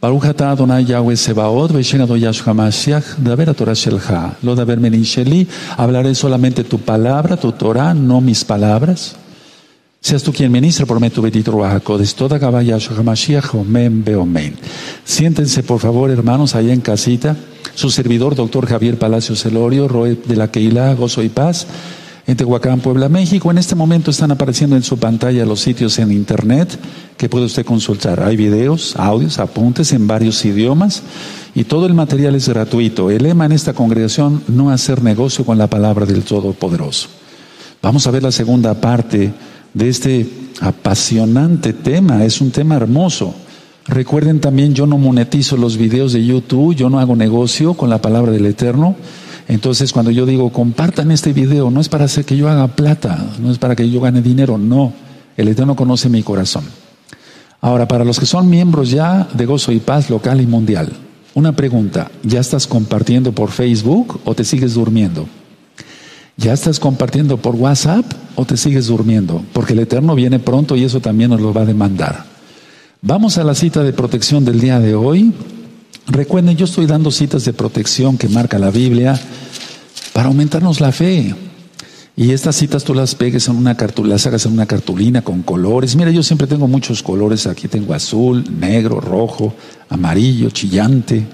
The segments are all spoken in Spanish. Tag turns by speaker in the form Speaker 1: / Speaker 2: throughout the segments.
Speaker 1: Baruch atah Adonai Yahweh Sebaot, Veshen Ado Yahshua Mashiach, Daber Torah Shelcha, Lo Daber Sheli, hablaré solamente tu palabra, tu Torah, no mis palabras. Seas tú quien ministra por medio tu bendito Ruajacodes, toda Gabá Yahshua Mashiach, Omen Beomen. Siéntense por favor, hermanos, allá en casita. Su servidor, doctor Javier Palacio Celorio, Roe de la Keila, Gozo y Paz en Tehuacán, Puebla, México. En este momento están apareciendo en su pantalla los sitios en internet que puede usted consultar. Hay videos, audios, apuntes en varios idiomas y todo el material es gratuito. El lema en esta congregación, no hacer negocio con la palabra del Todopoderoso. Vamos a ver la segunda parte de este apasionante tema. Es un tema hermoso. Recuerden también, yo no monetizo los videos de YouTube, yo no hago negocio con la palabra del Eterno. Entonces, cuando yo digo, compartan este video, no es para hacer que yo haga plata, no es para que yo gane dinero, no. El Eterno conoce mi corazón. Ahora, para los que son miembros ya de Gozo y Paz local y mundial, una pregunta, ¿ya estás compartiendo por Facebook o te sigues durmiendo? ¿Ya estás compartiendo por WhatsApp o te sigues durmiendo? Porque el Eterno viene pronto y eso también nos lo va a demandar. Vamos a la cita de protección del día de hoy. Recuerden, yo estoy dando citas de protección que marca la Biblia para aumentarnos la fe. Y estas citas tú las pegues en una cartulina, las hagas en una cartulina con colores. Mira, yo siempre tengo muchos colores. Aquí tengo azul, negro, rojo, amarillo, chillante.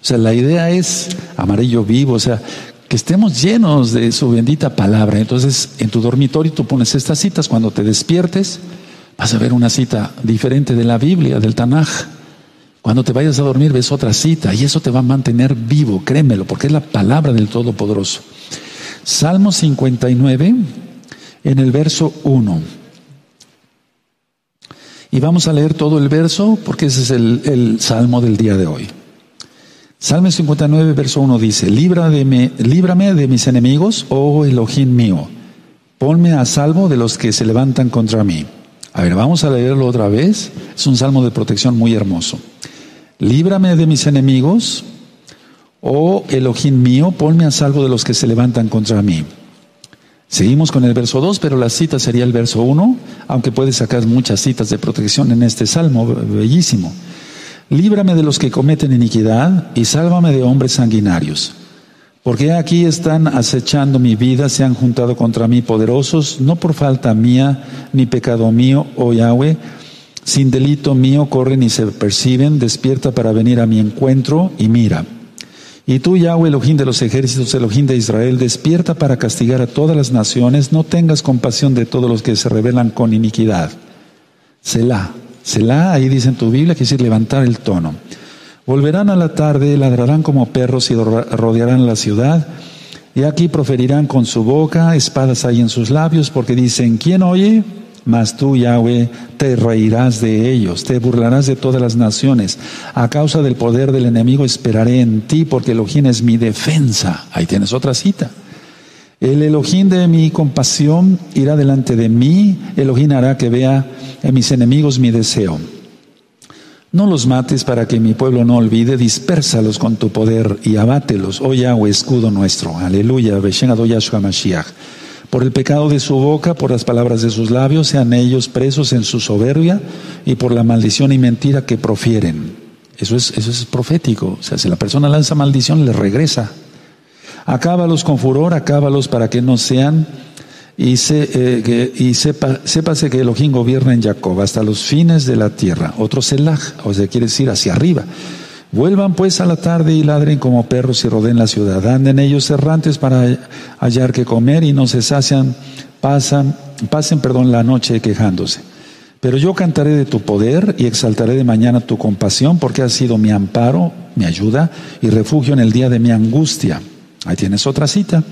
Speaker 1: O sea, la idea es amarillo vivo, o sea, que estemos llenos de su bendita palabra. Entonces, en tu dormitorio tú pones estas citas. Cuando te despiertes, vas a ver una cita diferente de la Biblia, del Tanaj. Cuando te vayas a dormir ves otra cita y eso te va a mantener vivo, créemelo, porque es la palabra del Todopoderoso. Salmo 59, en el verso 1. Y vamos a leer todo el verso porque ese es el, salmo del día de hoy. Salmo 59, verso 1 dice, líbrame, líbrame de mis enemigos, oh Elohim mío, ponme a salvo de los que se levantan contra mí. A ver, vamos a leerlo otra vez. Es un salmo de protección muy hermoso. Líbrame de mis enemigos, oh Elohim mío, ponme a salvo de los que se levantan contra mí. Seguimos con el verso 2, pero la cita sería el verso 1, aunque puedes sacar muchas citas de protección en este salmo, bellísimo. Líbrame de los que cometen iniquidad y sálvame de hombres sanguinarios. Porque aquí están acechando mi vida, se han juntado contra mí poderosos, no por falta mía ni pecado mío, oh Yahweh, sin delito mío corren y se perciben, despierta para venir a mi encuentro y mira. Y tú, Yahweh, Elohim de los ejércitos, Elohim de Israel, despierta para castigar a todas las naciones, no tengas compasión de todos los que se rebelan con iniquidad. Selah, Selah, ahí dice en tu Biblia, quiere decir levantar el tono. Volverán a la tarde, ladrarán como perros y rodearán la ciudad. Y aquí proferirán con su boca, espadas hay en sus labios, porque dicen, ¿quién oye? Mas tú, Yahweh, te reirás de ellos, te burlarás de todas las naciones. A causa del poder del enemigo esperaré en ti, porque Elohim es mi defensa. Ahí tienes otra cita. El Elohim de mi compasión irá delante de mí. Elohim hará que vea en mis enemigos mi deseo. No los mates para que mi pueblo no olvide, dispérsalos con tu poder y abátelos, oh Yahweh, escudo nuestro. Aleluya, Beshen Yahshua Mashiach. Por el pecado de su boca, por las palabras de sus labios, sean ellos presos en su soberbia y por la maldición y mentira que profieren. Eso es, eso es profético. O sea, si la persona lanza maldición, le regresa. Acábalos con furor, acábalos para que no sean y, se, eh, y sepa, sépase que Elohim gobierna en Jacob hasta los fines de la tierra. Otro Selah, o sea, quiere decir hacia arriba. Vuelvan pues a la tarde y ladren como perros y rodeen la ciudad. Anden ellos errantes para hallar que comer y no se sacian, pasan, pasen perdón, la noche quejándose. Pero yo cantaré de tu poder y exaltaré de mañana tu compasión, porque has sido mi amparo, mi ayuda y refugio en el día de mi angustia. Ahí tienes otra cita.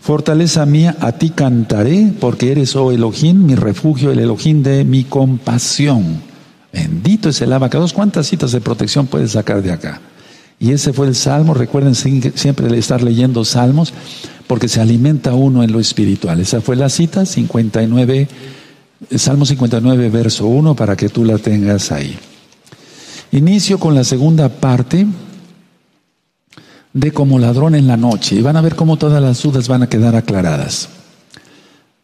Speaker 1: Fortaleza mía, a ti cantaré, porque eres, oh Elohim, mi refugio, el Elohim de mi compasión. Bendito es el abacados. ¿Cuántas citas de protección puedes sacar de acá? Y ese fue el salmo. Recuerden siempre estar leyendo salmos porque se alimenta uno en lo espiritual. Esa fue la cita 59, Salmo 59, verso 1, para que tú la tengas ahí. Inicio con la segunda parte de como ladrón en la noche. Y van a ver cómo todas las dudas van a quedar aclaradas.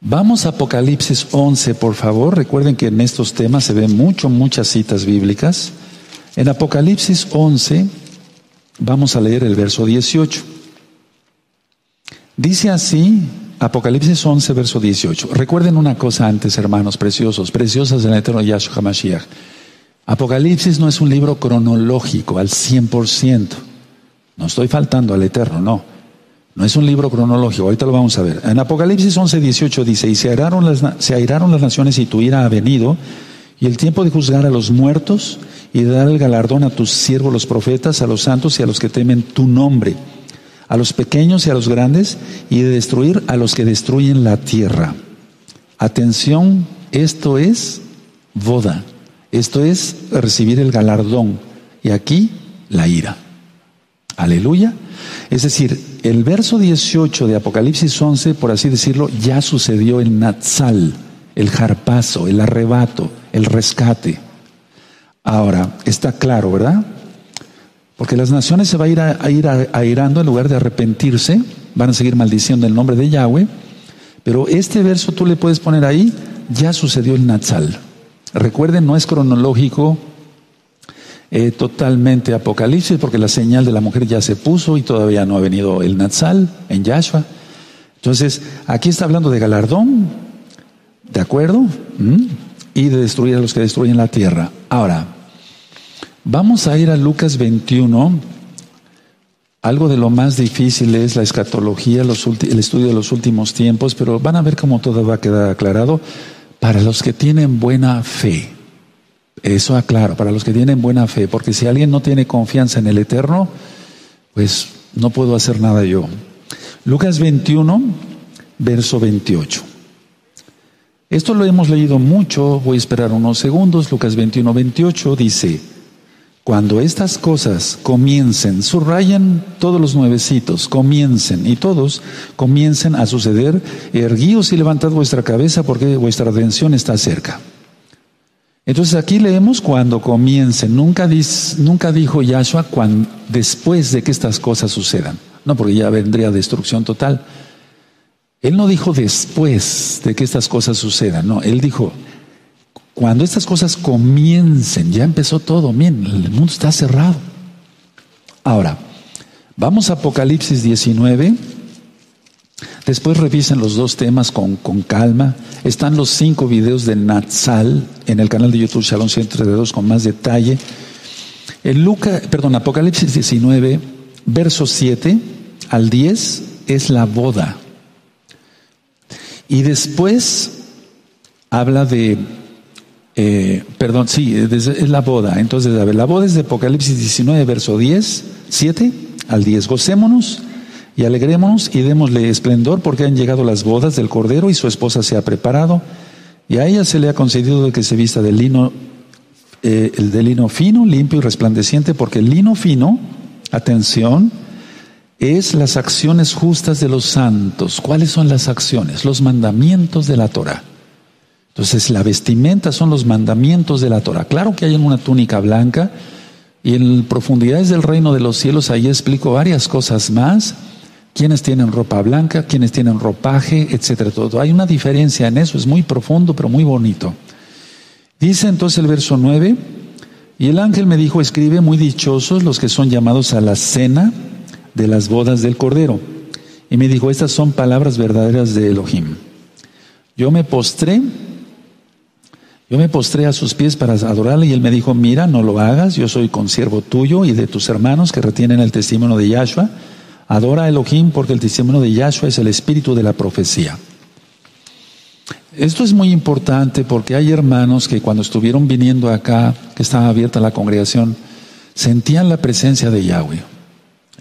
Speaker 1: Vamos a Apocalipsis 11, por favor. Recuerden que en estos temas se ven mucho, muchas citas bíblicas. En Apocalipsis 11 vamos a leer el verso 18. Dice así, Apocalipsis 11, verso 18. Recuerden una cosa antes, hermanos preciosos, preciosas del eterno Yahshua HaMashiach. Apocalipsis no es un libro cronológico al 100%. No estoy faltando al eterno, no. No es un libro cronológico, ahorita lo vamos a ver. En Apocalipsis 11, 18 dice, y se airaron las, se airaron las naciones y tu ira ha venido, y el tiempo de juzgar a los muertos y de dar el galardón a tus siervos los profetas, a los santos y a los que temen tu nombre, a los pequeños y a los grandes, y de destruir a los que destruyen la tierra. Atención, esto es boda, esto es recibir el galardón, y aquí la ira. Aleluya. Es decir, el verso 18 de Apocalipsis 11, por así decirlo, ya sucedió el Natsal, el jarpazo, el arrebato, el rescate. Ahora, está claro, ¿verdad? Porque las naciones se van a ir, a, ir airando en lugar de arrepentirse, van a seguir maldiciendo el nombre de Yahweh, pero este verso tú le puedes poner ahí, ya sucedió el Natsal. Recuerden, no es cronológico, eh, totalmente Apocalipsis, porque la señal de la mujer ya se puso y todavía no ha venido el Natsal en Yahshua. Entonces, aquí está hablando de galardón, ¿de acuerdo? ¿Mm? Y de destruir a los que destruyen la tierra. Ahora, vamos a ir a Lucas 21. Algo de lo más difícil es la escatología, el estudio de los últimos tiempos, pero van a ver cómo todo va a quedar aclarado para los que tienen buena fe. Eso aclaro, para los que tienen buena fe, porque si alguien no tiene confianza en el Eterno, pues no puedo hacer nada yo. Lucas 21, verso 28. Esto lo hemos leído mucho, voy a esperar unos segundos. Lucas 21, 28 dice, cuando estas cosas comiencen, subrayan todos los nuevecitos, comiencen, y todos comiencen a suceder, erguíos y levantad vuestra cabeza porque vuestra redención está cerca. Entonces aquí leemos cuando comiencen. Nunca, dijo Yahshua después de que estas cosas sucedan. No, porque ya vendría destrucción total. Él no dijo después de que estas cosas sucedan. No, él dijo cuando estas cosas comiencen. Ya empezó todo. Bien, el mundo está cerrado. Ahora, vamos a Apocalipsis 19. Después revisen los dos temas con, con, calma. Están los cinco videos de Natsal en el canal de YouTube Shalom 132 con más detalle. El Luca, perdón, Apocalipsis 19, verso 7 al 10 es la boda. Y después habla de, eh, perdón, sí, es la boda. Entonces, a ver, la boda es de Apocalipsis 19, verso 10, 7 al 10. Gocémonos y alegrémonos y démosle esplendor porque han llegado las bodas del Cordero y su esposa se ha preparado y a ella se le ha concedido que se vista de lino, eh, el de lino fino, limpio y resplandeciente porque el lino fino, atención, es las acciones justas de los santos. ¿Cuáles son las acciones? Los mandamientos de la Torah. Entonces la vestimenta son los mandamientos de la Torah. Claro que hay una túnica blanca y en profundidades del reino de los cielos ahí explico varias cosas más quienes tienen ropa blanca, quienes tienen ropaje, etcétera, todo. Hay una diferencia en eso, es muy profundo, pero muy bonito. Dice entonces el verso 9, y el ángel me dijo, escribe muy dichosos los que son llamados a la cena de las bodas del Cordero. Y me dijo, estas son palabras verdaderas de Elohim. Yo me postré, yo me postré a sus pies para adorarle y él me dijo, mira, no lo hagas, yo soy consiervo tuyo y de tus hermanos que retienen el testimonio de Yahshua Adora a Elohim porque el testimonio de Yahshua es el espíritu de la profecía. Esto es muy importante porque hay hermanos que cuando estuvieron viniendo acá, que estaba abierta la congregación, sentían la presencia de Yahweh.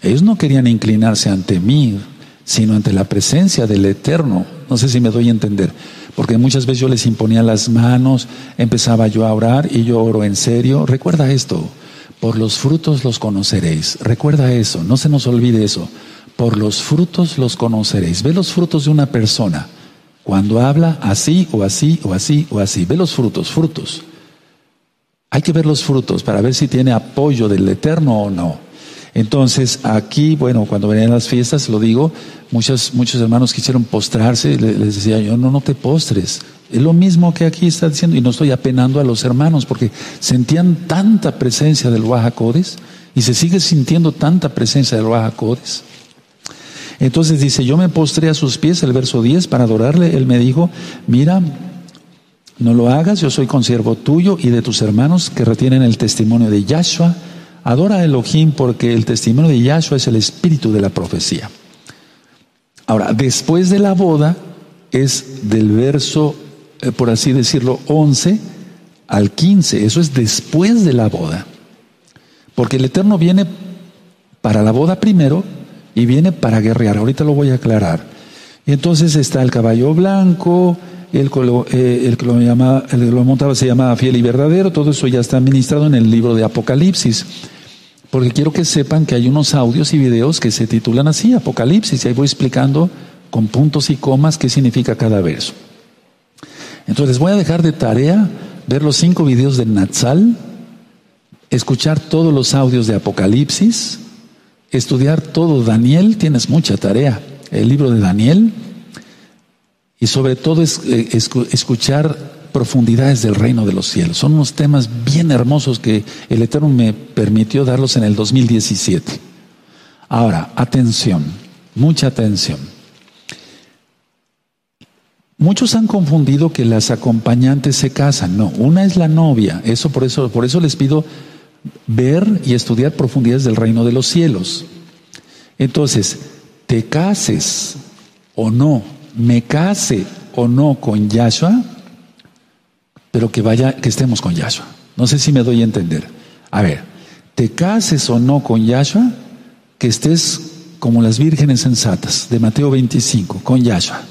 Speaker 1: Ellos no querían inclinarse ante mí, sino ante la presencia del Eterno. No sé si me doy a entender, porque muchas veces yo les imponía las manos, empezaba yo a orar y yo oro en serio. Recuerda esto, por los frutos los conoceréis. Recuerda eso, no se nos olvide eso. Por los frutos los conoceréis. Ve los frutos de una persona. Cuando habla así o así o así o así. Ve los frutos, frutos. Hay que ver los frutos para ver si tiene apoyo del Eterno o no. Entonces, aquí, bueno, cuando venían las fiestas, lo digo, muchos, muchos hermanos quisieron postrarse, les decía yo, no, no te postres. Es lo mismo que aquí está diciendo, y no estoy apenando a los hermanos, porque sentían tanta presencia del Bajacodes, y se sigue sintiendo tanta presencia del Bajacodes. Entonces dice, yo me postré a sus pies, el verso 10, para adorarle. Él me dijo, mira, no lo hagas, yo soy consiervo tuyo y de tus hermanos que retienen el testimonio de Yahshua. Adora a Elohim porque el testimonio de Yahshua es el espíritu de la profecía. Ahora, después de la boda es del verso, eh, por así decirlo, 11 al 15. Eso es después de la boda. Porque el Eterno viene para la boda primero y viene para guerrear. Ahorita lo voy a aclarar. Y entonces está el caballo blanco, el eh, el, que lo llama, el que lo montaba se llamaba fiel y verdadero, todo eso ya está ministrado en el libro de Apocalipsis. Porque quiero que sepan que hay unos audios y videos que se titulan así, Apocalipsis, y ahí voy explicando con puntos y comas qué significa cada verso. Entonces voy a dejar de tarea ver los cinco videos de Natsal, escuchar todos los audios de Apocalipsis, estudiar todo Daniel, tienes mucha tarea. El libro de Daniel, y sobre todo es, eh, escuchar profundidades del reino de los cielos. Son unos temas bien hermosos que el Eterno me permitió darlos en el 2017. Ahora, atención, mucha atención. Muchos han confundido que las acompañantes se casan. No, una es la novia. Eso por eso, por eso les pido ver y estudiar profundidades del reino de los cielos. Entonces, te cases o no me case o no con Yahshua, pero que vaya, que estemos con Yahshua. No sé si me doy a entender. A ver, te cases o no con Yahshua, que estés como las vírgenes sensatas de Mateo 25, con Yahshua.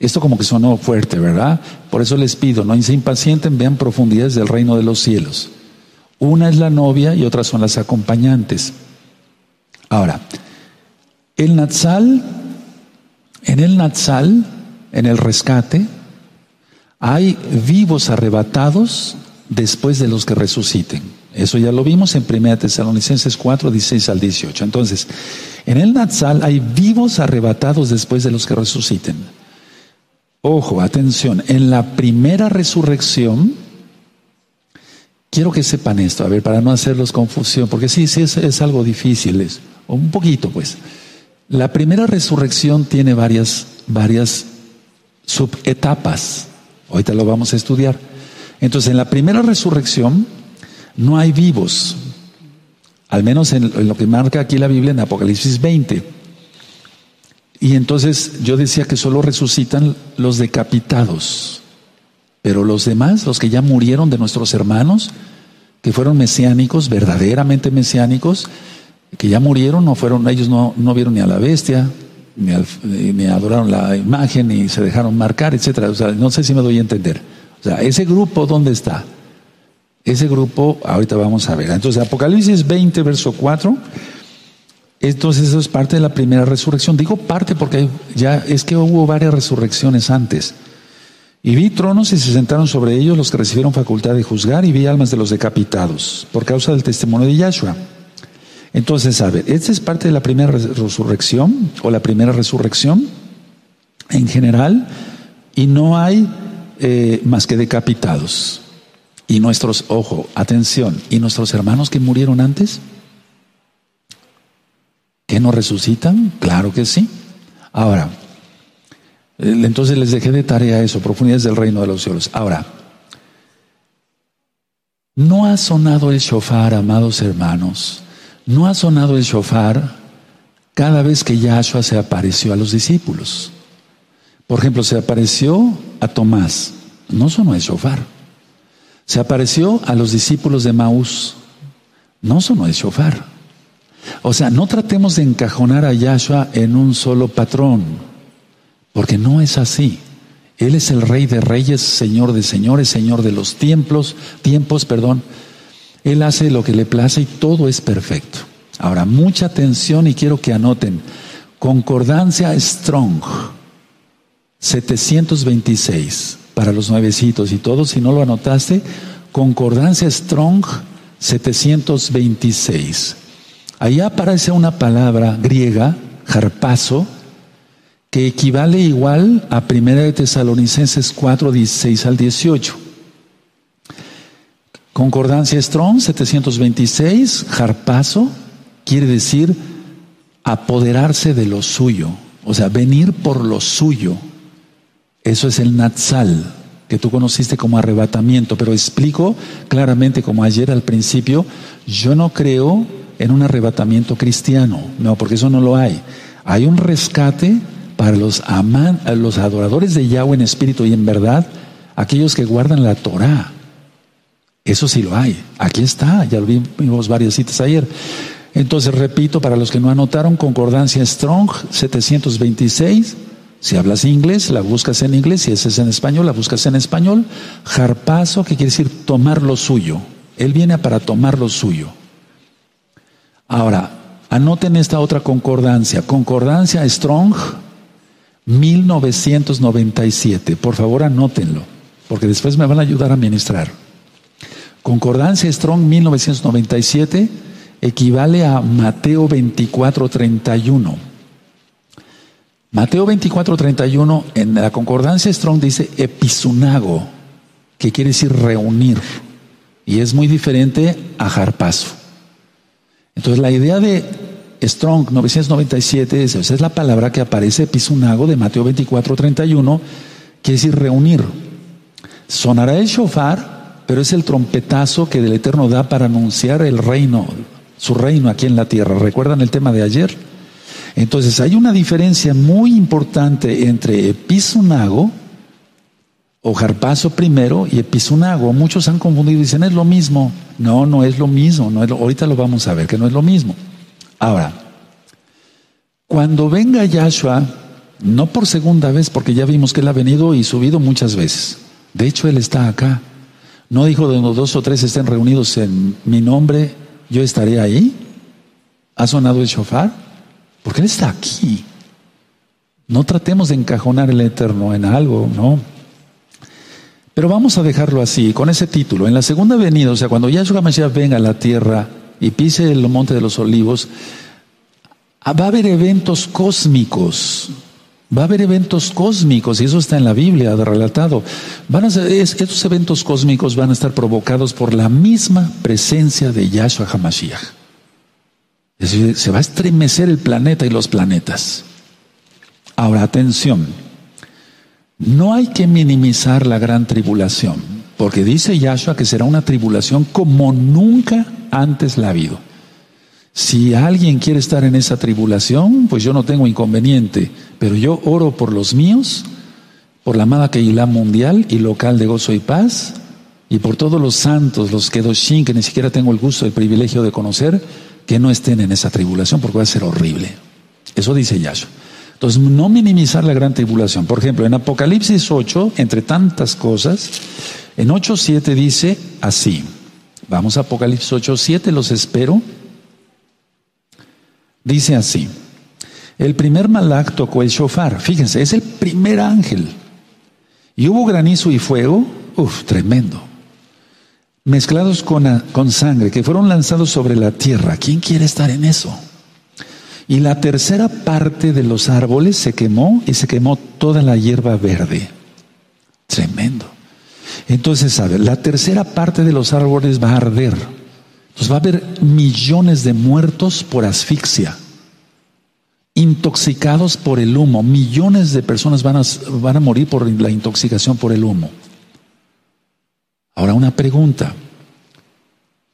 Speaker 1: Esto como que sonó fuerte, ¿verdad? Por eso les pido, no se impacienten, vean profundidades del reino de los cielos. Una es la novia y otras son las acompañantes. Ahora, el Natsal en el Natsal, en el rescate, hay vivos arrebatados después de los que resuciten. Eso ya lo vimos en 1 Tesalonicenses 4, 16 al 18. Entonces, en el Natsal hay vivos arrebatados después de los que resuciten. Ojo, atención, en la primera resurrección, quiero que sepan esto, a ver, para no hacerlos confusión, porque sí, sí, es, algo difícil, es, un poquito pues. La primera resurrección tiene varias, varias subetapas. Ahorita lo vamos a estudiar. Entonces, en la primera resurrección no hay vivos, al menos en, lo que marca aquí la Biblia en Apocalipsis 20. Y entonces yo decía que solo resucitan los decapitados, pero los demás, los que ya murieron de nuestros hermanos, que fueron mesiánicos, verdaderamente mesiánicos, que ya murieron, no fueron, ellos no, no vieron ni a la bestia, ni, ni, adoraron la imagen, ni se dejaron marcar, etcétera. O sea, no sé si me doy a entender. O sea, ese grupo, ¿dónde está? Ese grupo, ahorita vamos a ver. Entonces, Apocalipsis 20, verso 4. Entonces, eso es parte de la primera resurrección. Digo parte porque ya es que hubo varias resurrecciones antes. Y vi tronos y se sentaron sobre ellos los que recibieron facultad de juzgar, y vi almas de los decapitados, por causa del testimonio de Yahshua. Entonces, a ver, esta es parte de la primera resurrección o la primera resurrección en general y no hay eh, más que decapitados. Y nuestros, ojo, atención, ¿y nuestros hermanos que murieron antes? ¿Que no resucitan? Claro que sí. Ahora, entonces les dejé de tarea eso, profundidades del reino de los cielos. Ahora, no ha sonado el shofar, amados hermanos, no ha sonado el shofar cada vez que Yahshua se apareció a los discípulos. Por ejemplo, se apareció a Tomás, no sonó el shofar. Se apareció a los discípulos de Maús, no sonó el shofar. O sea, no tratemos de encajonar a Yahshua en un solo patrón, porque no es así. Él es el rey de reyes, señor de señores, señor de los tiempos, tiempos, perdón, él hace lo que le place y todo es perfecto. Ahora, mucha atención y quiero que anoten. Concordancia Strong, 726, para los nuevecitos y todos, si no lo anotaste, Concordancia Strong, 726. Ahí aparece una palabra griega, harpazo, que equivale igual a 1 de Tesalonicenses 4, 16 al 18. Concordancia Strong 726, harpazo, quiere decir apoderarse de lo suyo, o sea, venir por lo suyo. Eso es el Natsal, que tú conociste como arrebatamiento, pero explico claramente como ayer al principio, yo no creo en un arrebatamiento cristiano, no, porque eso no lo hay. Hay un rescate para los, aman, los adoradores de Yahweh en espíritu y en verdad, aquellos que guardan la Torah. Eso sí lo hay. Aquí está, ya lo vimos varias citas ayer. Entonces, repito, para los que no anotaron, Concordancia Strong 726. Si hablas inglés, la buscas en inglés. Si es en español, la buscas en español. Jarpazo, que quiere decir tomar lo suyo. Él viene para tomar lo suyo. Ahora, anoten esta otra concordancia. Concordancia Strong 1997. Por favor, anótenlo, porque después me van a ayudar a ministrar. Concordancia Strong 1997 equivale a Mateo 24:31. Mateo 24:31 en la concordancia Strong dice episunago, que quiere decir reunir, y es muy diferente a jarpazo. Entonces la idea de Strong 997 es, es la palabra que aparece episunago de Mateo 24:31, quiere decir reunir. Sonará el shofar, pero es el trompetazo que del Eterno da para anunciar el reino, su reino aquí en la tierra. ¿Recuerdan el tema de ayer? Entonces hay una diferencia muy importante entre episunago o jarpazo primero y episunago. Muchos han confundido y dicen es lo mismo. No, no es lo mismo. No es ahorita lo vamos a ver que no es lo mismo. Ahora, cuando venga Yahshua, no por segunda vez, porque ya vimos que Él ha venido y subido muchas veces. De hecho, Él está acá. No dijo de dos o tres estén reunidos en mi nombre, yo estaré ahí. ¿Ha sonado el shofar? Porque Él está aquí. No tratemos de encajonar el Eterno en algo, ¿no? Pero vamos a dejarlo así, con ese título. En la segunda venida, o sea, cuando Yahshua Mashiach venga a la tierra, y pise el monte de los olivos, va a haber eventos cósmicos. Va a haber eventos cósmicos, y eso está en la Biblia relatado. Van a ser, estos eventos cósmicos van a estar provocados por la misma presencia de Yahshua HaMashiach. Es decir, se va a estremecer el planeta y los planetas. Ahora, atención. No hay que minimizar la gran tribulación, porque dice Yahshua que será una tribulación como nunca antes la ha habido. Si alguien quiere estar en esa tribulación, pues yo no tengo inconveniente, pero yo oro por los míos, por la amada Keilah mundial y local de gozo y paz, y por todos los santos, los Kedoshim, que ni siquiera tengo el gusto, el privilegio de conocer, que no estén en esa tribulación, porque va a ser horrible. Eso dice Yahshua. Entonces, no minimizar la gran tribulación. Por ejemplo, en Apocalipsis 8, entre tantas cosas, en 8.7 dice así. Vamos a Apocalipsis 8, 7, los espero. Dice así, el primer malak tocó el shofar, fíjense, es el primer ángel. Y hubo granizo y fuego, uff, tremendo, mezclados con, con sangre, que fueron lanzados sobre la tierra. ¿Quién quiere estar en eso? Y la tercera parte de los árboles se quemó y se quemó toda la hierba verde. Tremendo. Entonces, ¿sabe? La tercera parte de los árboles va a arder. Entonces va a haber millones de muertos por asfixia, intoxicados por el humo. Millones de personas van a, van a morir por la intoxicación por el humo. Ahora una pregunta.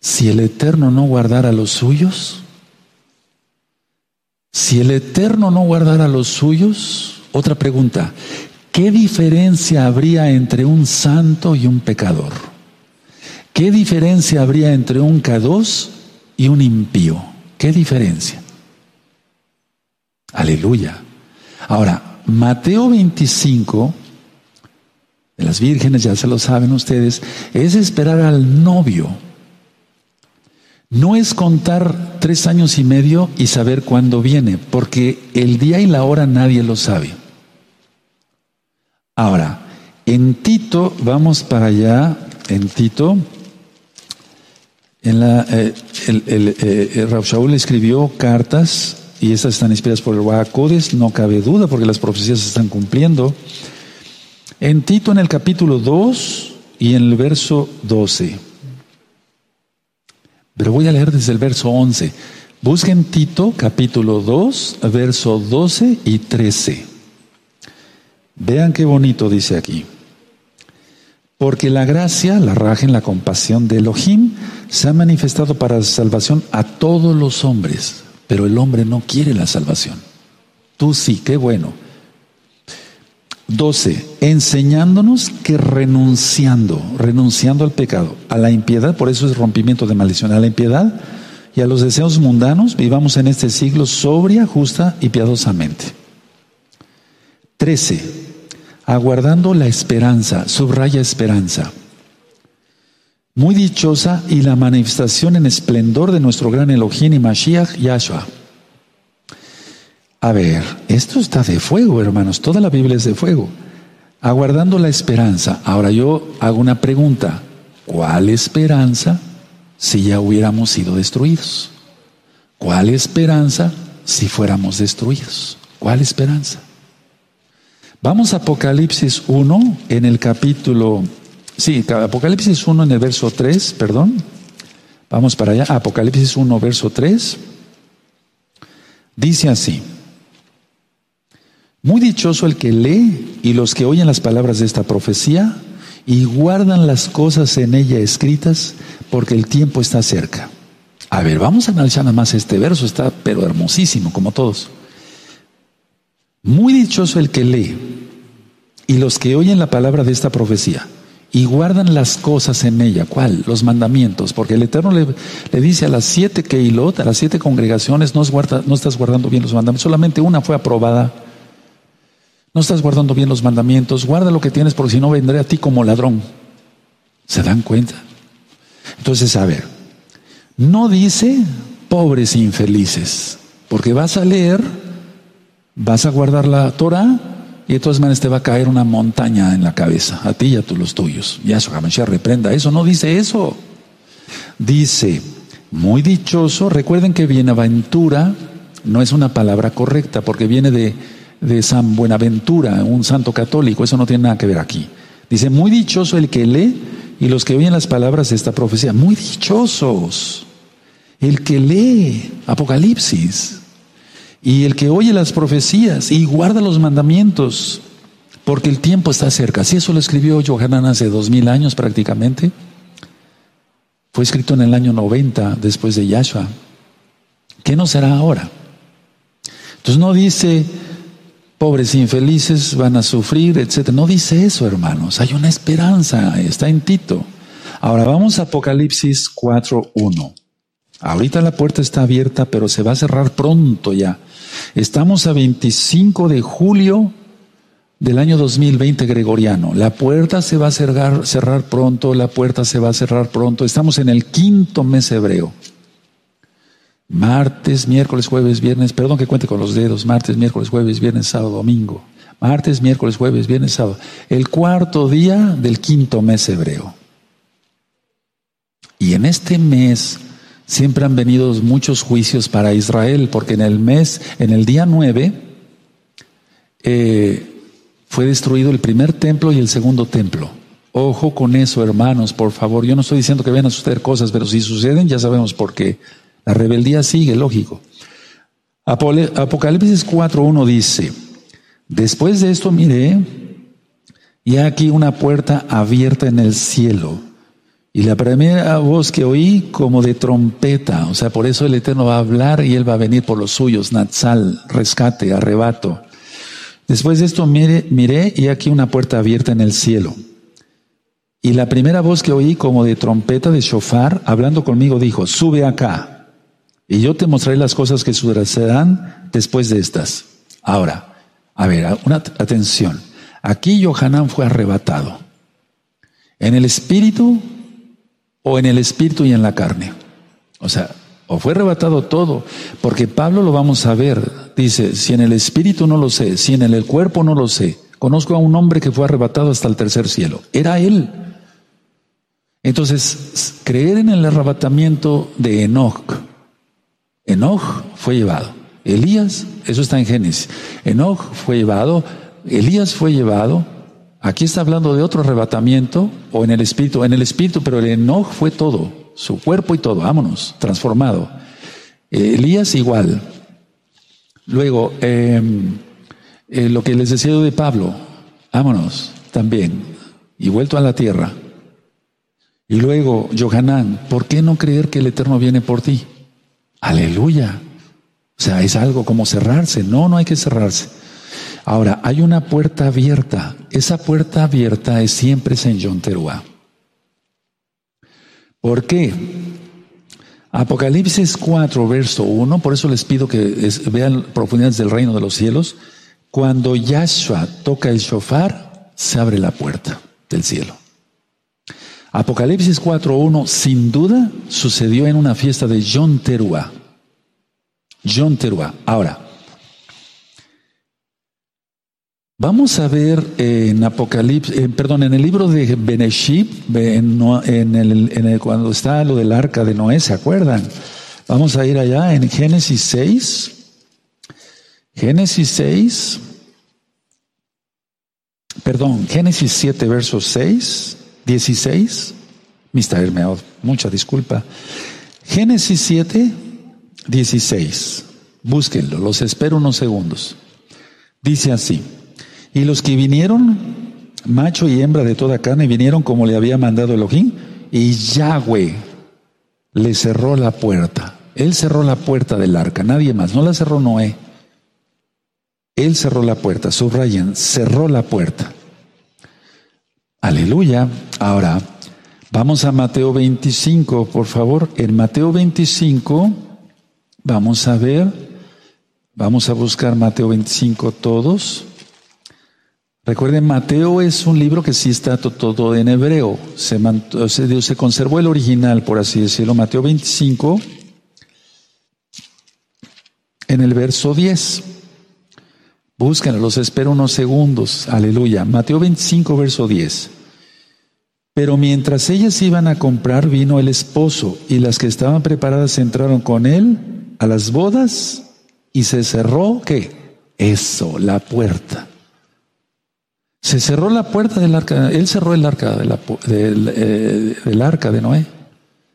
Speaker 1: Si el Eterno no guardara los suyos, si el Eterno no guardara los suyos, otra pregunta, ¿Qué diferencia habría entre un santo y un pecador? ¿Qué diferencia habría entre un K2 y un impío? ¿Qué diferencia? Aleluya. Ahora, Mateo 25, de las vírgenes, ya se lo saben ustedes, es esperar al novio. No es contar tres años y medio y saber cuándo viene, porque el día y la hora nadie lo sabe. Ahora, en Tito, vamos para allá, en Tito, En la, eh, el, el, eh, Shaul escribió cartas y estas están inspiradas por el Wahakodes, no cabe duda porque las profecías se están cumpliendo. En Tito en el capítulo 2 y en el verso 12. Pero voy a leer desde el verso 11. Busquen Tito capítulo 2, verso 12 y 13. Vean qué bonito dice aquí. Porque la gracia, la raja en la compasión de Elohim, se ha manifestado para salvación a todos los hombres, pero el hombre no quiere la salvación. Tú sí, qué bueno. 12. Enseñándonos que renunciando, renunciando al pecado, a la impiedad, por eso es rompimiento de maldición, a la impiedad y a los deseos mundanos, vivamos en este siglo sobria, justa y piadosamente. 13 aguardando la esperanza, subraya esperanza. Muy dichosa y la manifestación en esplendor de nuestro gran Elohim y Mashiach Yahshua. A ver, esto está de fuego, hermanos, toda la Biblia es de fuego. Aguardando la esperanza. Ahora yo hago una pregunta. ¿Cuál esperanza si ya hubiéramos sido destruidos? ¿Cuál esperanza si fuéramos destruidos? ¿Cuál esperanza? Vamos a Apocalipsis 1 en el capítulo, sí, Apocalipsis 1 en el verso 3, perdón. Vamos para allá, Apocalipsis 1, verso 3. Dice así, muy dichoso el que lee y los que oyen las palabras de esta profecía y guardan las cosas en ella escritas porque el tiempo está cerca. A ver, vamos a analizar nada más este verso, está pero hermosísimo como todos. Muy dichoso el que lee y los que oyen la palabra de esta profecía y guardan las cosas en ella. ¿Cuál? Los mandamientos. Porque el Eterno le, dice a las siete Keilot, a las siete congregaciones, no, no estás guardando bien los mandamientos. Solamente una fue aprobada. No estás guardando bien los mandamientos. Guarda lo que tienes porque si no vendré a ti como ladrón. ¿Se dan cuenta? Entonces, a ver, no dice pobres infelices. Porque vas a leer Vas a guardar la Torah y de todas maneras te va a caer una montaña en la cabeza, a ti y a todos los tuyos. Ya eso, reprenda eso, no dice eso. Dice, muy dichoso, recuerden que bienaventura no es una palabra correcta porque viene de, de San Buenaventura, un santo católico, eso no tiene nada que ver aquí. Dice, muy dichoso el que lee y los que oyen las palabras de esta profecía, muy dichosos. El que lee Apocalipsis, y el que oye las profecías y guarda los mandamientos, porque el tiempo está cerca. Si eso lo escribió Johanan hace dos mil años prácticamente, fue escrito en el año 90 después de Yahshua. ¿Qué no será ahora? Entonces no dice pobres infelices van a sufrir, etc. No dice eso, hermanos. Hay una esperanza, está en Tito. Ahora vamos a Apocalipsis 4.1. Ahorita la puerta está abierta, pero se va a cerrar pronto ya. Estamos a 25 de julio del año 2020 gregoriano. La puerta se va a cerrar, pronto, la puerta se va a cerrar pronto. Estamos en el quinto mes hebreo. Martes, miércoles, jueves, viernes, perdón que cuente con los dedos, martes, miércoles, jueves, viernes, sábado, domingo. Martes, miércoles, jueves, viernes, sábado. El cuarto día del quinto mes hebreo. Y en este mes siempre han venido muchos juicios para Israel, porque en el mes, en el día 9, eh, fue destruido el primer templo y el segundo templo. Ojo con eso, hermanos, por favor. Yo no estoy diciendo que vayan a suceder cosas, pero si suceden, ya sabemos por qué. La rebeldía sigue, lógico. Apocalipsis 4.1 dice, después de esto miré, y aquí una puerta abierta en el cielo y la primera voz que oí como de trompeta, o sea, por eso el Eterno va a hablar y Él va a venir por los suyos, Natsal, rescate, arrebato. Después de esto miré, y aquí una puerta abierta en el cielo. Y la primera voz que oí como de trompeta de shofar, hablando conmigo, dijo, sube acá, y yo te mostraré las cosas que sucederán después de estas. Ahora, a ver, una atención. Aquí Johanán fue arrebatado. En el espíritu o en el espíritu y en la carne. O sea, o fue arrebatado todo, porque Pablo lo vamos a ver, dice, si en el espíritu no lo sé, si en el cuerpo no lo sé, conozco a un hombre que fue arrebatado hasta el tercer cielo, era él. Entonces, creer en el arrebatamiento de Enoch. Enoch fue llevado. Elías, eso está en Génesis. Enoch fue llevado, Elías fue llevado. Aquí está hablando de otro arrebatamiento, o en el espíritu, en el espíritu, pero el Enoch fue todo, su cuerpo y todo, vámonos, transformado. Elías igual. Luego, em, eh, lo que les decía de Pablo, vámonos también, y vuelto a la tierra. Y luego, Johanán, ¿por qué no creer que el Eterno viene por ti? Aleluya. O sea, es algo como cerrarse. No, no hay que cerrarse. Ahora, hay una puerta abierta. Esa puerta abierta es siempre en John Teruá. ¿Por qué? Apocalipsis 4, verso 1, por eso les pido que vean profundidades del reino de los cielos. Cuando Yahshua toca el shofar, se abre la puerta del cielo. Apocalipsis 4.1 sin duda sucedió en una fiesta de John Teruá. John Teruá. Ahora, vamos a ver en Apocalipsis, eh, perdón, en el libro de Beneshib, en, el, cuando está lo del arca de Noé, ¿se acuerdan? Vamos a ir allá en Génesis 6. Génesis 6. Perdón, Génesis 7, verso 6. 16, Mr. Hermeod, mucha disculpa. Génesis 7, 16. Búsquenlo, los espero unos segundos. Dice así, y los que vinieron, macho y hembra de toda carne, vinieron como le había mandado Elohim, y Yahweh le cerró la puerta. Él cerró la puerta del arca, nadie más, no la cerró Noé. Él cerró la puerta, subrayen, cerró la puerta. Aleluya. Ahora, vamos a Mateo 25, por favor. En Mateo 25, vamos a ver, vamos a buscar Mateo 25 todos. Recuerden, Mateo es un libro que sí está todo en hebreo. Se, se, se conservó el original, por así decirlo. Mateo 25, en el verso 10. Búsquenlo, los espero unos segundos. Aleluya. Mateo 25, verso 10. Pero mientras ellas iban a comprar, vino el esposo y las que estaban preparadas entraron con él a las bodas y se cerró, ¿qué? Eso, la puerta. Se cerró la puerta del arca, él cerró el arca de la, del, eh, del arca de Noé.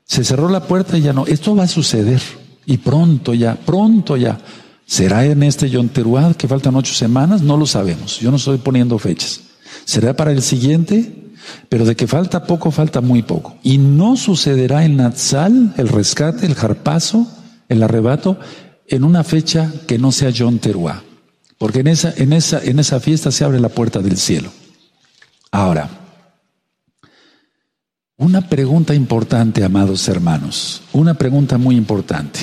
Speaker 1: Se cerró la puerta y ya no. Esto va a suceder y pronto ya, pronto ya. ¿Será en este Yom Teruah que faltan ocho semanas? No lo sabemos. Yo no estoy poniendo fechas. ¿Será para el siguiente? Pero de que falta poco, falta muy poco. Y no sucederá en Natsal, el rescate, el jarpazo, el arrebato, en una fecha que no sea John Teruá. Porque en esa, en, esa, en esa fiesta se abre la puerta del cielo. Ahora, una pregunta importante, amados hermanos. Una pregunta muy importante.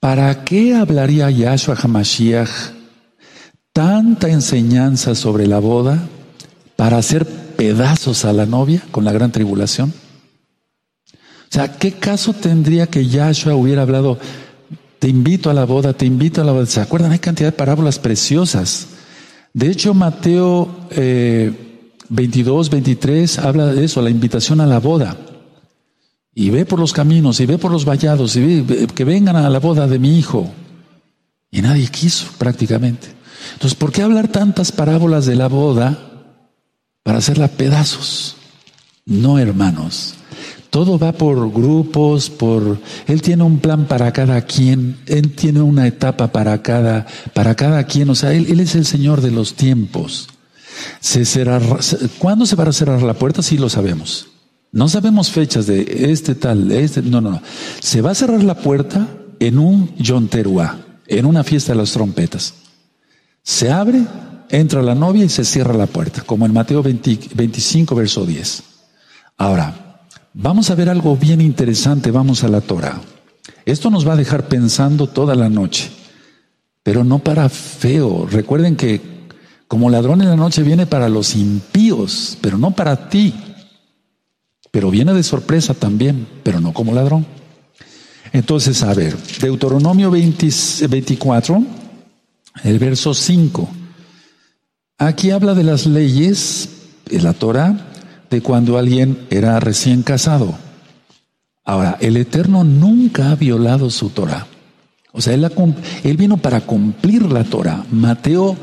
Speaker 1: ¿Para qué hablaría Yahshua HaMashiach tanta enseñanza sobre la boda? ¿Para hacer pedazos a la novia con la gran tribulación? O sea, ¿qué caso tendría que Yahshua hubiera hablado, te invito a la boda, te invito a la boda? ¿Se acuerdan? Hay cantidad de parábolas preciosas. De hecho, Mateo 22, eh, 23 habla de eso, la invitación a la boda. Y ve por los caminos, y ve por los vallados, y ve que vengan a la boda de mi hijo. Y nadie quiso prácticamente. Entonces, ¿por qué hablar tantas parábolas de la boda para hacerla pedazos. No, hermanos. Todo va por grupos, por Él tiene un plan para cada quien, Él tiene una etapa para cada, para cada quien. O sea, Él, es el Señor de los tiempos. Se cerrará, ¿Cuándo se va a cerrar la puerta? Sí lo sabemos. No sabemos fechas de este tal, este, no, no, no. Se va a cerrar la puerta en un Yonteruá, en una fiesta de las trompetas. Se abre entra la novia y se cierra la puerta, como en Mateo 25, verso 10. Ahora, vamos a ver algo bien interesante, vamos a la Torah. Esto nos va a dejar pensando toda la noche, pero no para feo. Recuerden que como ladrón en la noche viene para los impíos, pero no para ti. Pero viene de sorpresa también, pero no como ladrón. Entonces, a ver, Deuteronomio 24, el verso 5. Aquí habla de las leyes, de la Torah, de cuando alguien era recién casado. Ahora, el Eterno nunca ha violado su Torah. O sea, él, vino para cumplir la Torah. Mateo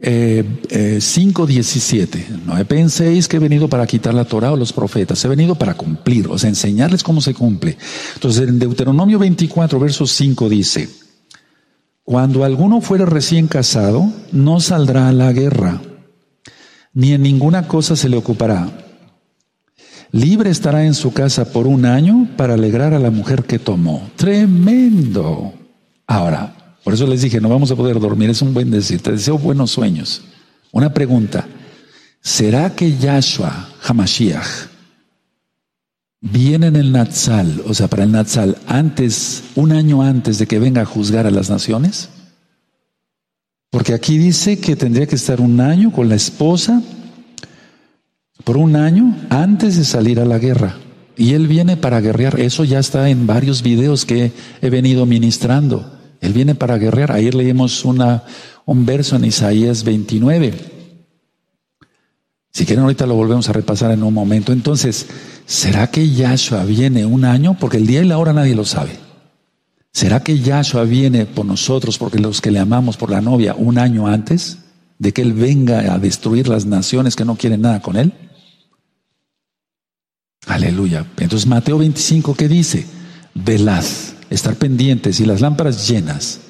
Speaker 1: eh, 5.17. Eh, no penséis que he venido para quitar la Torah o los profetas. He venido para cumplir, o sea, enseñarles cómo se cumple. Entonces, en Deuteronomio 24, verso 5 dice, cuando alguno fuere recién casado, no saldrá a la guerra, ni en ninguna cosa se le ocupará. Libre estará en su casa por un año para alegrar a la mujer que tomó. Tremendo. Ahora, por eso les dije, no vamos a poder dormir, es un buen decir, te deseo buenos sueños. Una pregunta, ¿será que Yahshua Hamashiach viene en el Natsal, o sea, para el Natsal, antes, un año antes de que venga a juzgar a las naciones? Porque aquí dice que tendría que estar un año con la esposa, por un año antes de salir a la guerra. Y él viene para guerrear. Eso ya está en varios videos que he venido ministrando. Él viene para guerrear. Ayer leímos un verso en Isaías 29. Si quieren, ahorita lo volvemos a repasar en un momento. Entonces, ¿será que Yahshua viene un año? Porque el día y la hora nadie lo sabe. ¿Será que Yahshua viene por nosotros, porque los que le amamos por la novia, un año antes de que Él venga a destruir las naciones que no quieren nada con Él? Aleluya. Entonces, Mateo 25, ¿qué dice? Velad estar pendientes y las lámparas llenas.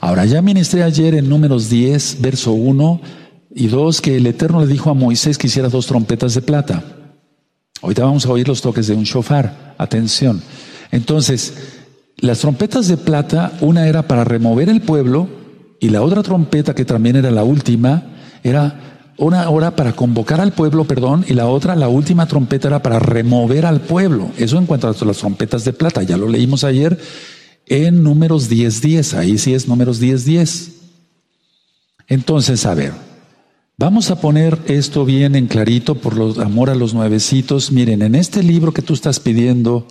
Speaker 1: Ahora, ya ministré ayer en números 10, verso 1 y 2, que el Eterno le dijo a Moisés que hiciera dos trompetas de plata. Ahorita vamos a oír los toques de un shofar. Atención. Entonces, las trompetas de plata, una era para remover el pueblo y la otra trompeta, que también era la última, era una hora para convocar al pueblo, perdón, y la otra, la última trompeta era para remover al pueblo. Eso en cuanto a las trompetas de plata, ya lo leímos ayer en números 10.10, ahí sí es números 10.10. Entonces, a ver, vamos a poner esto bien en clarito por los, amor a los nuevecitos. Miren, en este libro que tú estás pidiendo,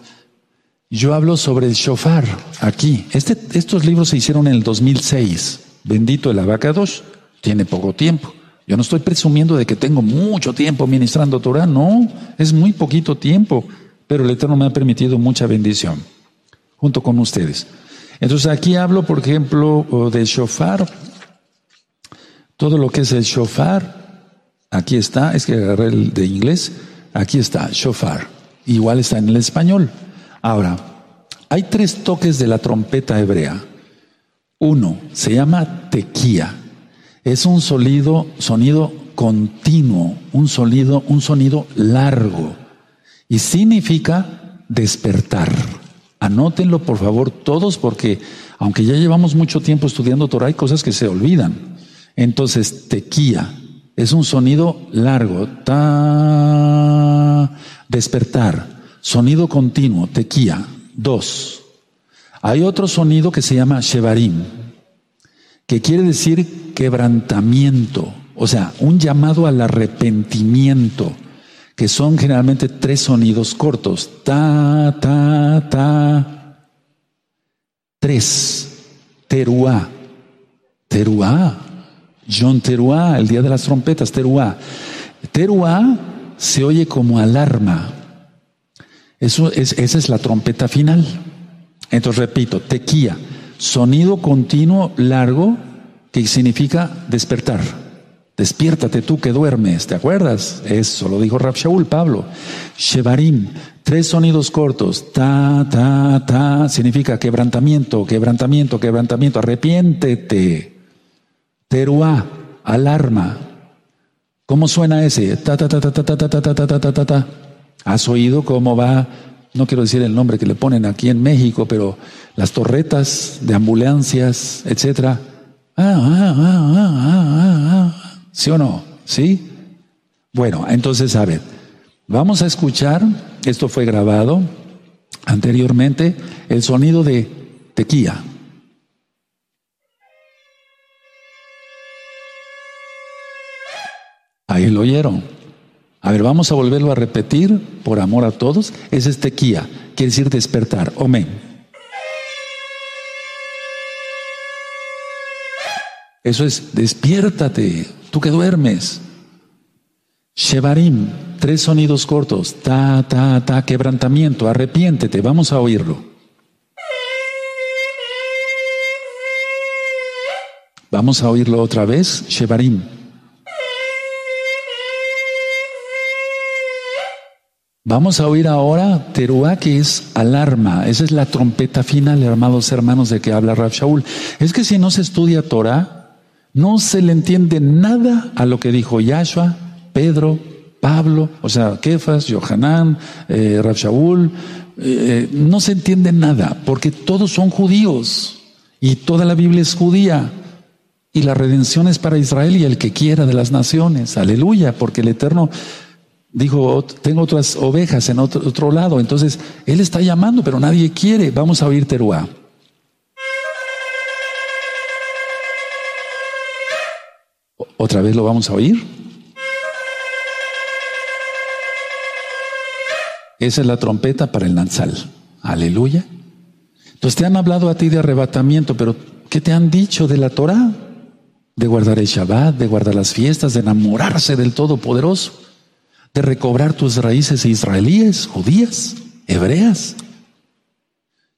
Speaker 1: yo hablo sobre el shofar, aquí. Este, estos libros se hicieron en el 2006. Bendito el abacados, tiene poco tiempo. Yo no estoy presumiendo de que tengo mucho tiempo ministrando Torah, no, es muy poquito tiempo, pero el Eterno me ha permitido mucha bendición junto con ustedes. Entonces aquí hablo, por ejemplo, del shofar, todo lo que es el shofar, aquí está, es que agarré el de inglés, aquí está, shofar, igual está en el español. Ahora, hay tres toques de la trompeta hebrea. Uno se llama tequía es un sonido, sonido continuo, un sonido, un sonido largo y significa despertar. Anótenlo por favor todos porque aunque ya llevamos mucho tiempo estudiando Torah hay cosas que se olvidan. Entonces, tequía es un sonido largo, ta, despertar, sonido continuo, tequía. Dos. Hay otro sonido que se llama shevarim, que quiere decir quebrantamiento, o sea, un llamado al arrepentimiento, que son generalmente tres sonidos cortos, ta, ta, ta. Tres, teruá, teruá, John Teruá, el día de las trompetas, teruá. Teruá se oye como alarma. Eso es, esa es la trompeta final. Entonces repito, tequía Sonido continuo largo que significa despertar. Despiértate tú que duermes, ¿te acuerdas? Eso lo dijo Rab Shaul, Pablo. Shevarim, tres sonidos cortos. Ta, ta, ta, significa quebrantamiento, quebrantamiento, quebrantamiento. Arrepiéntete. Teruá, alarma. ¿Cómo suena ese? Ta, ta, ta, ta, ta, ta, ta, ta, ta, ta, ta, ta. ¿Has oído cómo va no quiero decir el nombre que le ponen aquí en México, pero las torretas de ambulancias, etcétera. Ah, ah, ah, ¿Sí o no? ¿Sí? Bueno, entonces, a ver, vamos a escuchar, esto fue grabado anteriormente, el sonido de tequía. Ahí lo oyeron. A ver, vamos a volverlo a repetir por amor a todos. Es este kia, quiere decir despertar. Amén. Eso es, despiértate, tú que duermes. Shevarim, tres sonidos cortos, ta, ta, ta, quebrantamiento, arrepiéntete, vamos a oírlo. Vamos a oírlo otra vez, Shevarim. Vamos a oír ahora Teruá, que es alarma. Esa es la trompeta final, hermanos hermanos, de que habla Rab Shaul. Es que si no se estudia Torah, no se le entiende nada a lo que dijo Yahshua, Pedro, Pablo, o sea, Kefas, Yohanan, eh, Shaul. Eh, no se entiende nada, porque todos son judíos y toda la Biblia es judía. Y la redención es para Israel y el que quiera de las naciones. Aleluya, porque el Eterno Dijo, tengo otras ovejas en otro, otro lado. Entonces, Él está llamando, pero nadie quiere. Vamos a oír Teruá. ¿Otra vez lo vamos a oír? Esa es la trompeta para el lanzal. Aleluya. Entonces te han hablado a ti de arrebatamiento, pero ¿qué te han dicho de la Torah? De guardar el Shabbat, de guardar las fiestas, de enamorarse del Todopoderoso de recobrar tus raíces israelíes, judías, hebreas.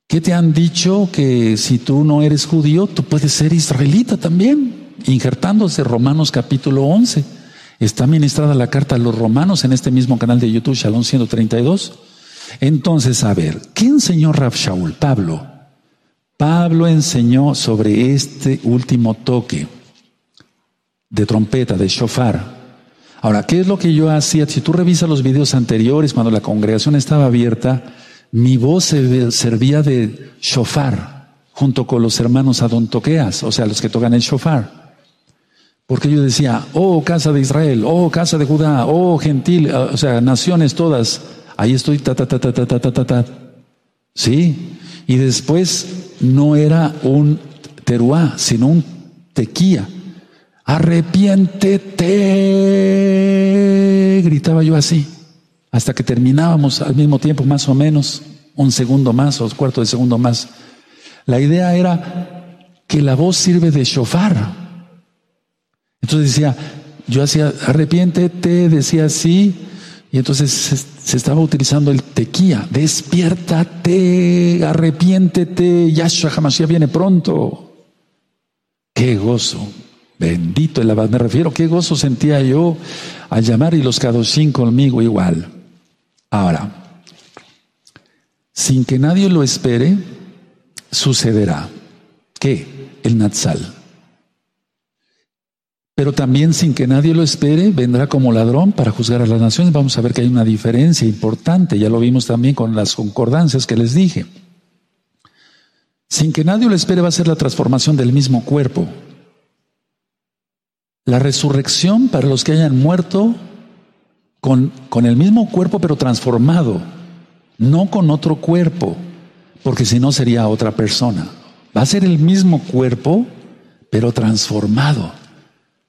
Speaker 1: ¿Qué te han dicho que si tú no eres judío, tú puedes ser israelita también? Injertándose Romanos capítulo 11. Está ministrada la carta a los romanos en este mismo canal de YouTube, Shalom 132. Entonces, a ver, ¿qué enseñó Rab Shaul? Pablo. Pablo enseñó sobre este último toque de trompeta, de shofar, Ahora, ¿qué es lo que yo hacía? Si tú revisas los videos anteriores, cuando la congregación estaba abierta, mi voz servía de shofar junto con los hermanos adontoqueas, o sea, los que tocan el shofar. Porque yo decía, oh casa de Israel, oh casa de Judá, oh gentil, o sea, naciones todas, ahí estoy, ta, ta, ta, ta, ta, ta, ta, ta. Sí. Y después no era un teruá, sino un tequía arrepiéntete, gritaba yo así, hasta que terminábamos al mismo tiempo, más o menos, un segundo más o cuarto de segundo más. La idea era que la voz sirve de shofar. Entonces decía, yo hacía arrepiéntete, decía así, y entonces se, estaba utilizando el tequía, despiértate, arrepiéntete, Yahshua Hamashiach viene pronto. Qué gozo, Bendito el abad. Me refiero, qué gozo sentía yo al llamar y los Kadoshim conmigo igual. Ahora, sin que nadie lo espere, sucederá. ¿Qué? El Natsal. Pero también sin que nadie lo espere, vendrá como ladrón para juzgar a las naciones. Vamos a ver que hay una diferencia importante. Ya lo vimos también con las concordancias que les dije. Sin que nadie lo espere va a ser la transformación del mismo cuerpo. La resurrección para los que hayan muerto con, con el mismo cuerpo pero transformado, no con otro cuerpo, porque si no sería otra persona. Va a ser el mismo cuerpo pero transformado.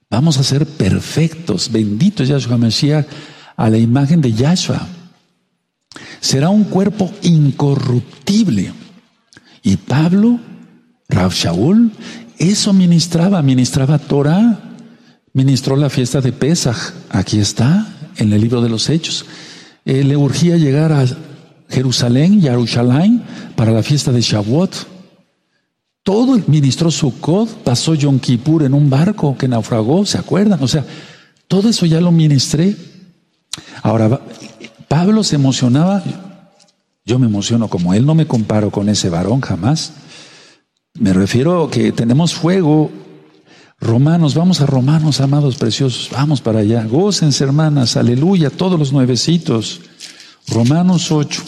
Speaker 1: Vamos a ser perfectos, benditos Yahshua Mashiach, a la imagen de Yahshua. Será un cuerpo incorruptible. Y Pablo, Rav Shaul, eso ministraba, ministraba Torah ministró la fiesta de Pesach. Aquí está, en el libro de los Hechos. Eh, le urgía llegar a Jerusalén, Jerusalén, para la fiesta de Shavuot. Todo ministró Sukkot, pasó Yom Kippur en un barco que naufragó, ¿se acuerdan? O sea, todo eso ya lo ministré. Ahora, Pablo se emocionaba, yo me emociono como él, no me comparo con ese varón jamás. Me refiero a que tenemos fuego Romanos, vamos a Romanos, amados preciosos, vamos para allá. Gócense, hermanas, aleluya, todos los nuevecitos. Romanos 8.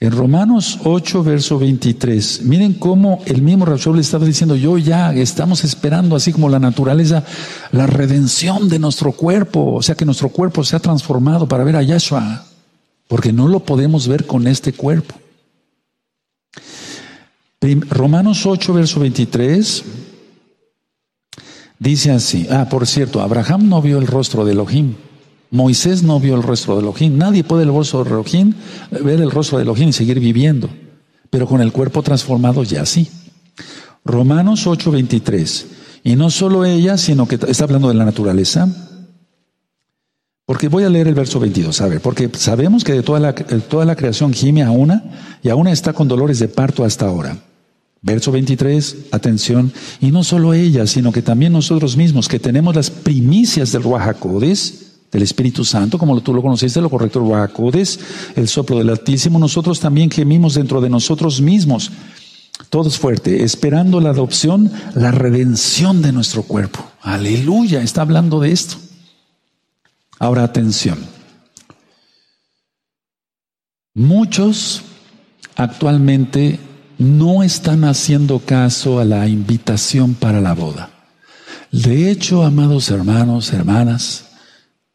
Speaker 1: En Romanos 8, verso 23, miren cómo el mismo Raúl le estaba diciendo, yo ya estamos esperando, así como la naturaleza, la redención de nuestro cuerpo, o sea, que nuestro cuerpo sea transformado para ver a Yahshua, porque no lo podemos ver con este cuerpo. Romanos 8, verso 23. Dice así, ah, por cierto, Abraham no vio el rostro de Elohim, Moisés no vio el rostro de Elohim, nadie puede el rostro de Elohim, ver el rostro de Elohim y seguir viviendo, pero con el cuerpo transformado ya sí. Romanos 8:23, y no solo ella, sino que está hablando de la naturaleza, Porque voy a leer el verso 22, a ver, porque sabemos que de toda la, toda la creación gime a una y a una está con dolores de parto hasta ahora. Verso 23, atención, y no solo ella, sino que también nosotros mismos, que tenemos las primicias del Ruajacodes, del Espíritu Santo, como tú lo conociste, lo correcto, Ruajacodes, el soplo del Altísimo, nosotros también gemimos dentro de nosotros mismos, todos fuerte, esperando la adopción, la redención de nuestro cuerpo. Aleluya, está hablando de esto. Ahora atención. Muchos actualmente no están haciendo caso a la invitación para la boda. De hecho, amados hermanos, hermanas,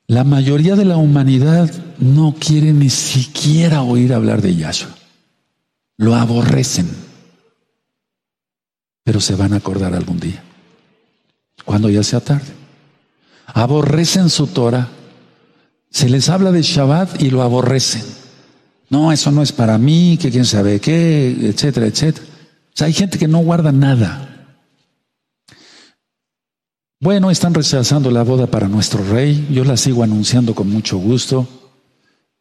Speaker 1: la mayoría de la humanidad no quiere ni siquiera oír hablar de Yahshua. Lo aborrecen. Pero se van a acordar algún día, cuando ya sea tarde. Aborrecen su Torah. Se les habla de Shabbat y lo aborrecen. No, eso no es para mí, que quién sabe qué, etcétera, etcétera. O sea, hay gente que no guarda nada. Bueno, están rechazando la boda para nuestro rey. Yo la sigo anunciando con mucho gusto.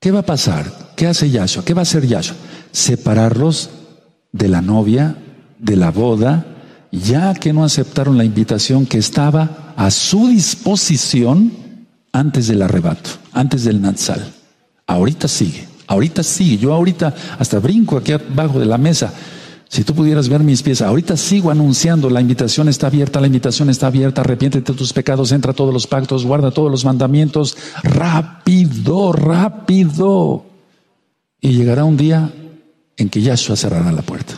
Speaker 1: ¿Qué va a pasar? ¿Qué hace Yahshua? ¿Qué va a hacer Yahshua? Separarlos de la novia, de la boda, ya que no aceptaron la invitación que estaba a su disposición antes del arrebato, antes del Natsal. Ahorita sigue. Ahorita sí, yo ahorita hasta brinco aquí abajo de la mesa. Si tú pudieras ver mis pies, ahorita sigo anunciando, la invitación está abierta, la invitación está abierta, arrepiéntete de tus pecados, entra a todos los pactos, guarda todos los mandamientos, rápido, rápido. Y llegará un día en que Yahshua cerrará la puerta,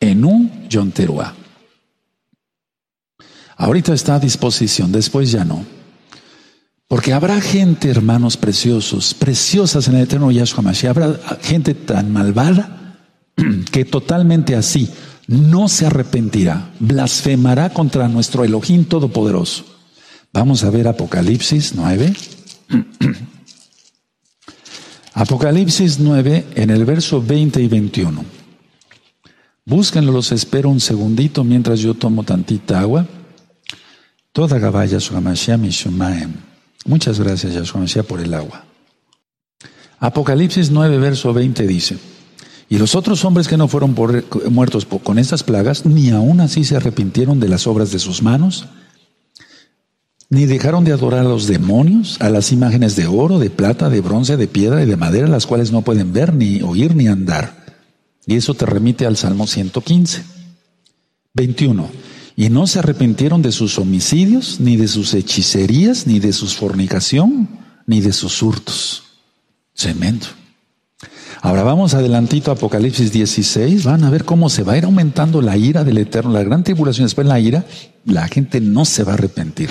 Speaker 1: en un Yonteruá. Ahorita está a disposición, después ya no. Porque habrá gente, hermanos preciosos, preciosas en el eterno Yahshua Mashiach. Habrá gente tan malvada que totalmente así no se arrepentirá, blasfemará contra nuestro Elohim Todopoderoso. Vamos a ver Apocalipsis 9. Apocalipsis 9 en el verso 20 y 21. Búsquenlo, los espero un segundito mientras yo tomo tantita agua. Toda Gabaya Mashiach Mishumaem. Muchas gracias, Yahshua por el agua. Apocalipsis 9, verso 20 dice, y los otros hombres que no fueron muertos con estas plagas, ni aún así se arrepintieron de las obras de sus manos, ni dejaron de adorar a los demonios, a las imágenes de oro, de plata, de bronce, de piedra y de madera, las cuales no pueden ver, ni oír, ni andar. Y eso te remite al Salmo 115. 21 y no se arrepintieron de sus homicidios, ni de sus hechicerías, ni de su fornicación, ni de sus hurtos. Cemento. Ahora vamos adelantito a Apocalipsis 16, van a ver cómo se va a ir aumentando la ira del Eterno, la gran tribulación, después la ira, la gente no se va a arrepentir.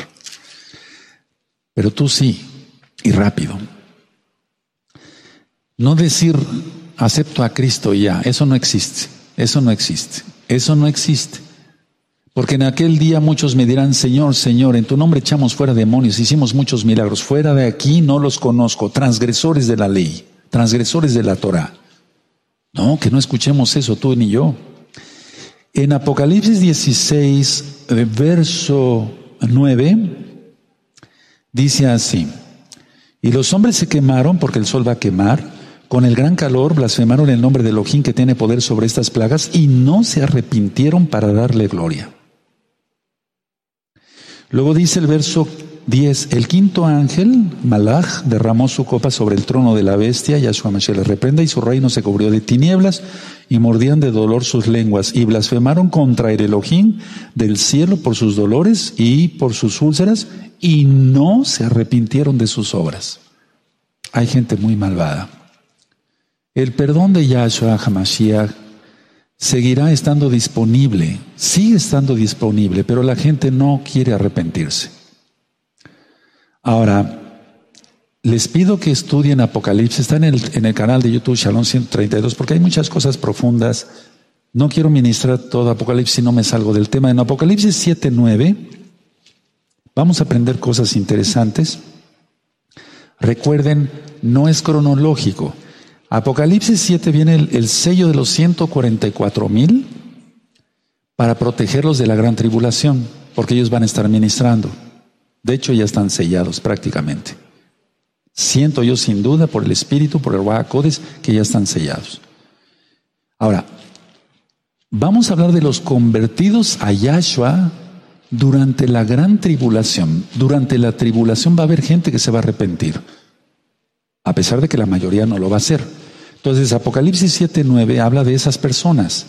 Speaker 1: Pero tú sí, y rápido. No decir, acepto a Cristo ya, eso no existe, eso no existe, eso no existe. Porque en aquel día muchos me dirán, Señor, Señor, en tu nombre echamos fuera demonios, hicimos muchos milagros. Fuera de aquí no los conozco, transgresores de la ley, transgresores de la Torah. No, que no escuchemos eso tú ni yo. En Apocalipsis 16, eh, verso 9, dice así, y los hombres se quemaron porque el sol va a quemar, con el gran calor blasfemaron el nombre de Elohim que tiene poder sobre estas plagas y no se arrepintieron para darle gloria. Luego dice el verso 10, el quinto ángel, Malach, derramó su copa sobre el trono de la bestia, Yahshua Mashiach le reprenda, y su reino se cubrió de tinieblas, y mordían de dolor sus lenguas, y blasfemaron contra el Elohim del cielo por sus dolores y por sus úlceras, y no se arrepintieron de sus obras. Hay gente muy malvada. El perdón de Yahshua HaMashiach seguirá estando disponible, sigue estando disponible, pero la gente no quiere arrepentirse. Ahora, les pido que estudien Apocalipsis, está en el, en el canal de YouTube Shalom 132, porque hay muchas cosas profundas. No quiero ministrar todo Apocalipsis si no me salgo del tema. En Apocalipsis 7.9 vamos a aprender cosas interesantes. Recuerden, no es cronológico. Apocalipsis 7 viene el, sello de los 144 mil para protegerlos de la gran tribulación, porque ellos van a estar ministrando. De hecho, ya están sellados prácticamente. Siento yo sin duda por el Espíritu, por el Codes, que ya están sellados. Ahora, vamos a hablar de los convertidos a Yahshua durante la gran tribulación. Durante la tribulación va a haber gente que se va a arrepentir, a pesar de que la mayoría no lo va a hacer. Entonces, Apocalipsis 7:9 habla de esas personas.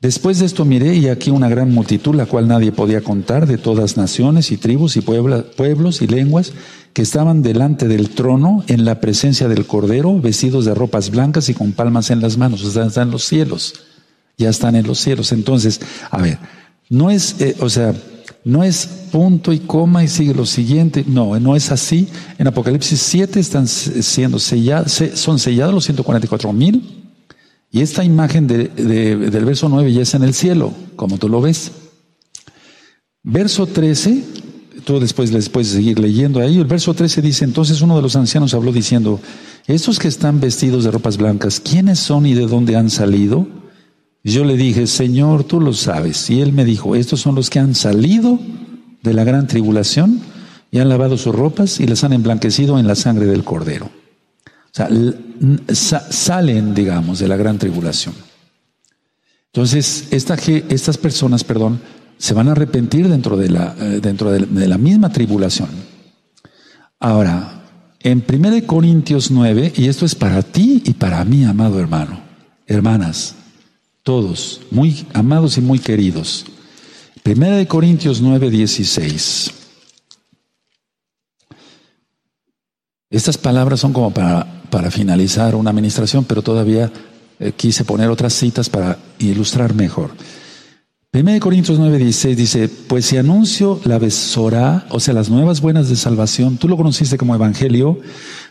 Speaker 1: Después de esto miré y aquí una gran multitud, la cual nadie podía contar, de todas naciones y tribus y pueblos y lenguas, que estaban delante del trono en la presencia del Cordero, vestidos de ropas blancas y con palmas en las manos. O sea, están en los cielos. Ya están en los cielos. Entonces, a ver, no es, eh, o sea, no es punto y coma y sigue lo siguiente. No, no es así. En Apocalipsis 7 están siendo sellados, son sellados los 144 mil y esta imagen del verso 9 ya es en el cielo, como tú lo ves. Verso 13, tú después les puedes seguir leyendo ahí. El verso 13 dice, entonces uno de los ancianos habló diciendo, estos que están vestidos de ropas blancas, ¿quiénes son y de dónde han salido? Yo le dije, Señor, tú lo sabes. Y él me dijo, estos son los que han salido de la gran tribulación y han lavado sus ropas y las han emblanquecido en la sangre del cordero. O sea, salen, digamos, de la gran tribulación. Entonces, estas personas, perdón, se van a arrepentir dentro de la, eh, de la misma tribulación. Ahora, en 1 Corintios 9, y esto es para ti y para mí, amado hermano, hermanas, todos, muy amados y muy queridos. 1 Corintios 9, 16. Estas palabras son como para para finalizar una administración, pero todavía eh, quise poner otras citas para ilustrar mejor. 1 Corintios 9:16 dice, pues si anuncio la besora, o sea, las nuevas buenas de salvación, tú lo conociste como evangelio,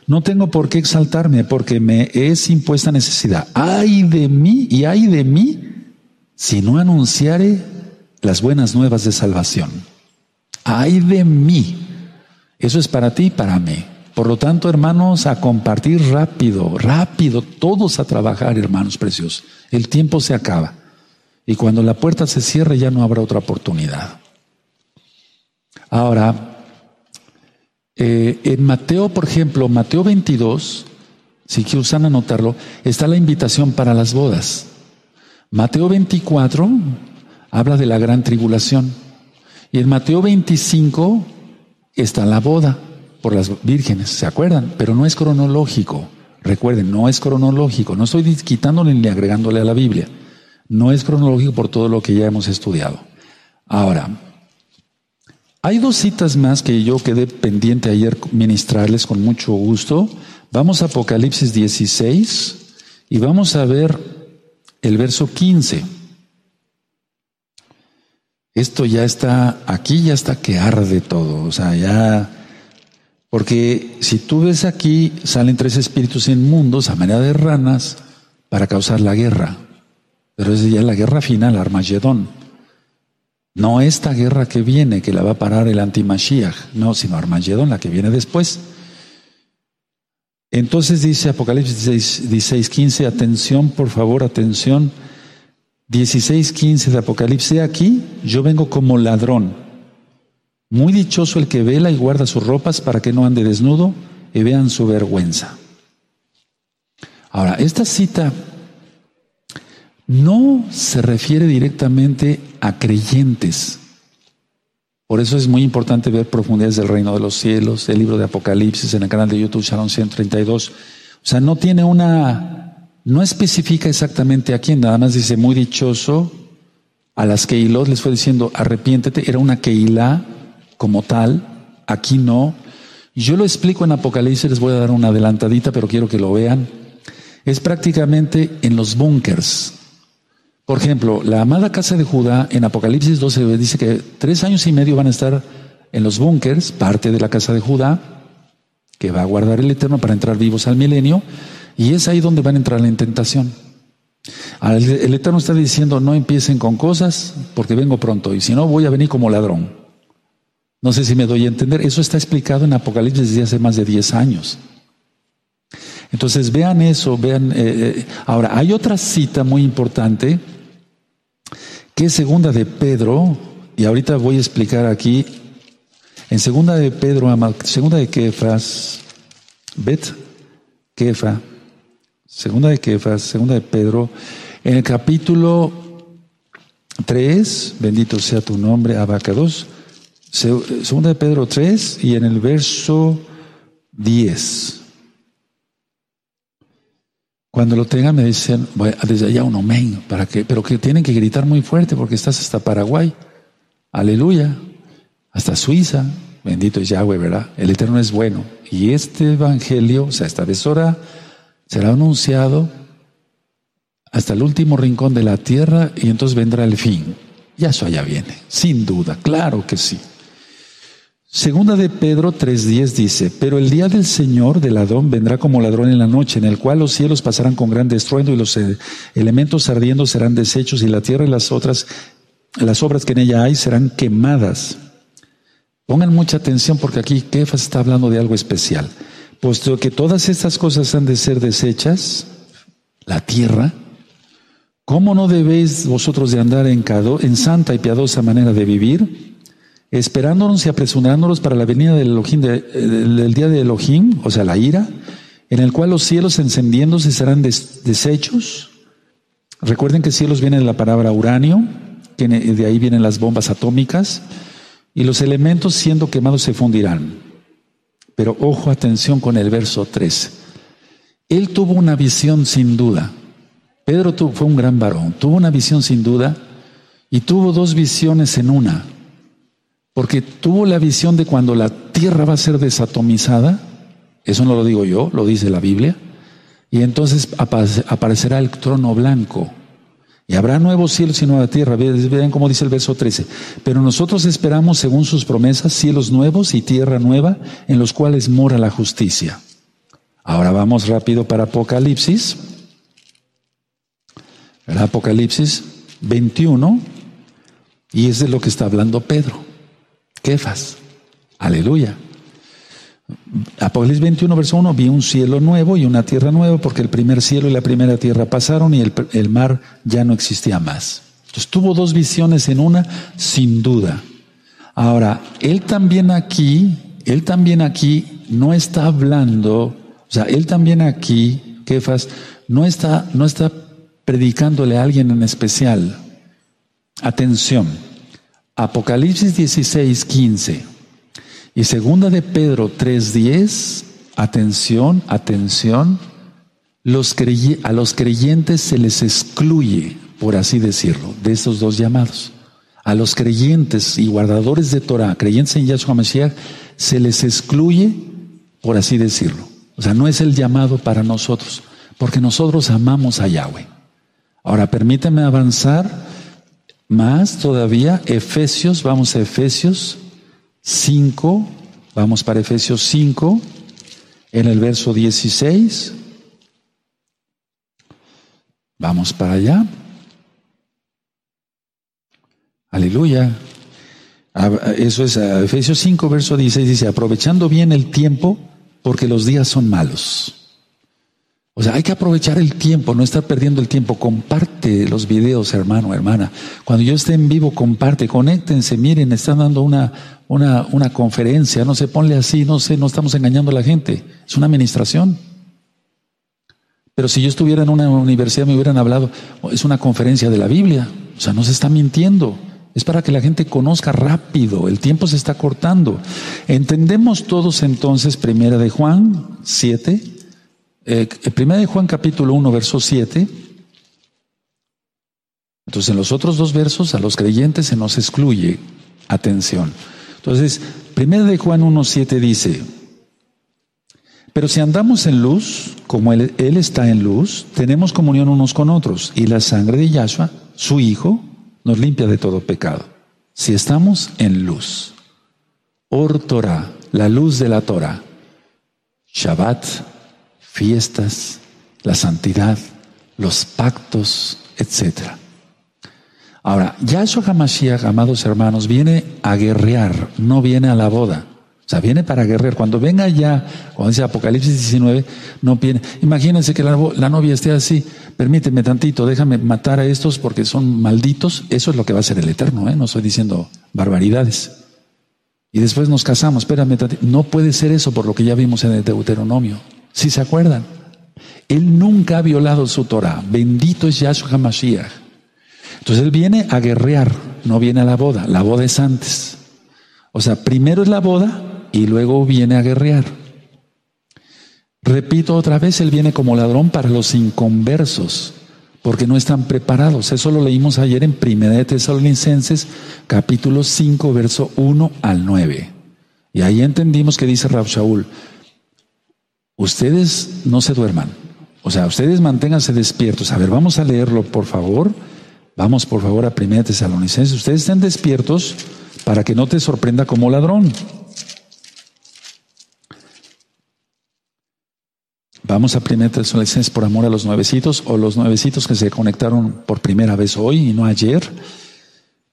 Speaker 1: no tengo por qué exaltarme porque me es impuesta necesidad. Ay de mí y ay de mí si no anunciare las buenas nuevas de salvación. Ay de mí. Eso es para ti y para mí. Por lo tanto, hermanos, a compartir rápido, rápido, todos a trabajar, hermanos preciosos. El tiempo se acaba. Y cuando la puerta se cierre ya no habrá otra oportunidad. Ahora, eh, en Mateo, por ejemplo, Mateo 22, si que usan anotarlo, está la invitación para las bodas. Mateo 24 habla de la gran tribulación. Y en Mateo 25 está la boda por las vírgenes, ¿se acuerdan? Pero no es cronológico. Recuerden, no es cronológico. No estoy quitándole ni agregándole a la Biblia. No es cronológico por todo lo que ya hemos estudiado. Ahora, hay dos citas más que yo quedé pendiente ayer ministrarles con mucho gusto. Vamos a Apocalipsis 16 y vamos a ver el verso 15. Esto ya está, aquí ya está que arde todo, o sea, ya porque si tú ves aquí, salen tres espíritus inmundos a manera de ranas para causar la guerra. Pero es ya la guerra final, Armagedón. No esta guerra que viene, que la va a parar el anti-Mashiach, no, sino Armagedón, la que viene después. Entonces dice Apocalipsis 16, 15, atención, por favor, atención. 16, 15 de Apocalipsis, aquí yo vengo como ladrón. Muy dichoso el que vela y guarda sus ropas para que no ande desnudo y vean su vergüenza. Ahora, esta cita no se refiere directamente a creyentes. Por eso es muy importante ver profundidades del reino de los cielos, el libro de Apocalipsis en el canal de YouTube Shalom 132. O sea, no tiene una, no especifica exactamente a quién, nada más dice muy dichoso. A las Keilot les fue diciendo arrepiéntete, era una Keilah como tal, aquí no. Yo lo explico en Apocalipsis, les voy a dar una adelantadita, pero quiero que lo vean. Es prácticamente en los búnkers. Por ejemplo, la amada casa de Judá en Apocalipsis 12 dice que tres años y medio van a estar en los búnkers, parte de la casa de Judá, que va a guardar el Eterno para entrar vivos al milenio, y es ahí donde van a entrar en tentación. El Eterno está diciendo, no empiecen con cosas, porque vengo pronto, y si no, voy a venir como ladrón. No sé si me doy a entender. Eso está explicado en Apocalipsis desde hace más de 10 años. Entonces vean eso, vean. Eh, eh, ahora, hay otra cita muy importante que segunda de Pedro, y ahorita voy a explicar aquí. En segunda de Pedro, segunda de Kefas, Bet Kefa, segunda de Kefa, segunda de Pedro, en el capítulo 3, bendito sea tu nombre, Abacados, segunda de Pedro 3 y en el verso 10. Cuando lo tengan me dicen, desde allá un amén, ¿para qué? Pero que tienen que gritar muy fuerte porque estás hasta Paraguay. Aleluya. Hasta Suiza. Bendito es Yahweh, ¿verdad? El Eterno es bueno. Y este Evangelio, o sea, esta besora, será anunciado hasta el último rincón de la tierra y entonces vendrá el fin. Ya eso allá viene, sin duda, claro que sí. Segunda de Pedro 3.10 dice, pero el día del Señor del Adón vendrá como ladrón en la noche, en el cual los cielos pasarán con gran estruendo y los eh, elementos ardiendo serán deshechos y la tierra y las otras, las obras que en ella hay serán quemadas. Pongan mucha atención porque aquí Kefas está hablando de algo especial. Puesto que todas estas cosas han de ser deshechas, la tierra, ¿cómo no debéis vosotros de andar en santa y piadosa manera de vivir? Esperándonos y apresurándonos para la venida del, Elohim, del día de Elohim, o sea, la ira, en el cual los cielos encendiéndose serán deshechos. Recuerden que cielos viene de la palabra uranio, que de ahí vienen las bombas atómicas, y los elementos siendo quemados se fundirán. Pero ojo, atención con el verso 3. Él tuvo una visión sin duda. Pedro fue un gran varón, tuvo una visión sin duda y tuvo dos visiones en una porque tuvo la visión de cuando la tierra va a ser desatomizada, eso no lo digo yo, lo dice la Biblia, y entonces aparecerá el trono blanco. Y habrá nuevos cielos y nueva tierra. Vean cómo dice el verso 13. Pero nosotros esperamos, según sus promesas, cielos nuevos y tierra nueva en los cuales mora la justicia. Ahora vamos rápido para Apocalipsis. Apocalipsis 21. Y es de lo que está hablando Pedro. Kefas. Aleluya. Apocalipsis 21, verso 1, vi un cielo nuevo y una tierra nueva porque el primer cielo y la primera tierra pasaron y el, el mar ya no existía más. Entonces tuvo dos visiones en una, sin duda. Ahora, él también aquí, él también aquí no está hablando, o sea, él también aquí, Kefas, no está, no está predicándole a alguien en especial. Atención. Apocalipsis 16, 15 y segunda de Pedro 3, 10, atención, atención, a los creyentes se les excluye, por así decirlo, de esos dos llamados. A los creyentes y guardadores de Torah, creyentes en Yahshua Mashiach, se les excluye, por así decirlo. O sea, no es el llamado para nosotros, porque nosotros amamos a Yahweh. Ahora, permíteme avanzar más todavía, Efesios, vamos a Efesios 5, vamos para Efesios 5, en el verso 16. Vamos para allá. Aleluya. Eso es Efesios 5, verso 16, dice, aprovechando bien el tiempo, porque los días son malos. O sea, hay que aprovechar el tiempo, no estar perdiendo el tiempo. Comparte los videos, hermano, hermana. Cuando yo esté en vivo, comparte, conéctense, miren, están dando una, una, una conferencia, no sé, ponle así, no sé, no estamos engañando a la gente. Es una administración. Pero si yo estuviera en una universidad me hubieran hablado, es una conferencia de la Biblia. O sea, no se está mintiendo. Es para que la gente conozca rápido, el tiempo se está cortando. Entendemos todos entonces, primera de Juan 7, eh, primera de Juan capítulo 1, verso 7. Entonces en los otros dos versos a los creyentes se nos excluye. Atención. Entonces, primera de Juan 1, 7 dice, pero si andamos en luz, como él, él, está en luz, tenemos comunión unos con otros, y la sangre de Yahshua, su Hijo, nos limpia de todo pecado. Si estamos en luz. Or Torah, la luz de la Torah. Shabbat, fiestas, la santidad, los pactos, etc. Ahora, Yahshua HaMashiach, amados hermanos, viene a guerrear, no viene a la boda. O sea, viene para guerrear. Cuando venga ya, cuando dice Apocalipsis 19, no viene. Imagínense que la, novia esté así, permíteme tantito, déjame matar a estos porque son malditos. Eso es lo que va a ser el Eterno, ¿eh? No estoy diciendo barbaridades. y después nos casamos. Espérame, no puede ser eso por lo que ya vimos en el Deuteronomio. Si se acuerdan, él nunca ha violado su Torah. Bendito es Yahshua HaMashiach. Entonces él viene a guerrear, no viene a la boda. La boda es antes. O sea, primero es la boda y luego viene a guerrear. Repito otra vez, él viene como ladrón para los inconversos, porque no están preparados. Eso lo leímos ayer en Primera de Tesalonicenses, capítulo 5, verso 1 al 9. Y ahí entendimos que dice Rab Shaul, ustedes no se duerman, o sea, ustedes manténganse despiertos. A ver, vamos a leerlo, por favor. Vamos, por favor, a Primera de Tesalonicenses. Ustedes estén despiertos para que no te sorprenda como ladrón. Vamos a Primera Tesalonicenses por amor a los nuevecitos o los nuevecitos que se conectaron por primera vez hoy y no ayer.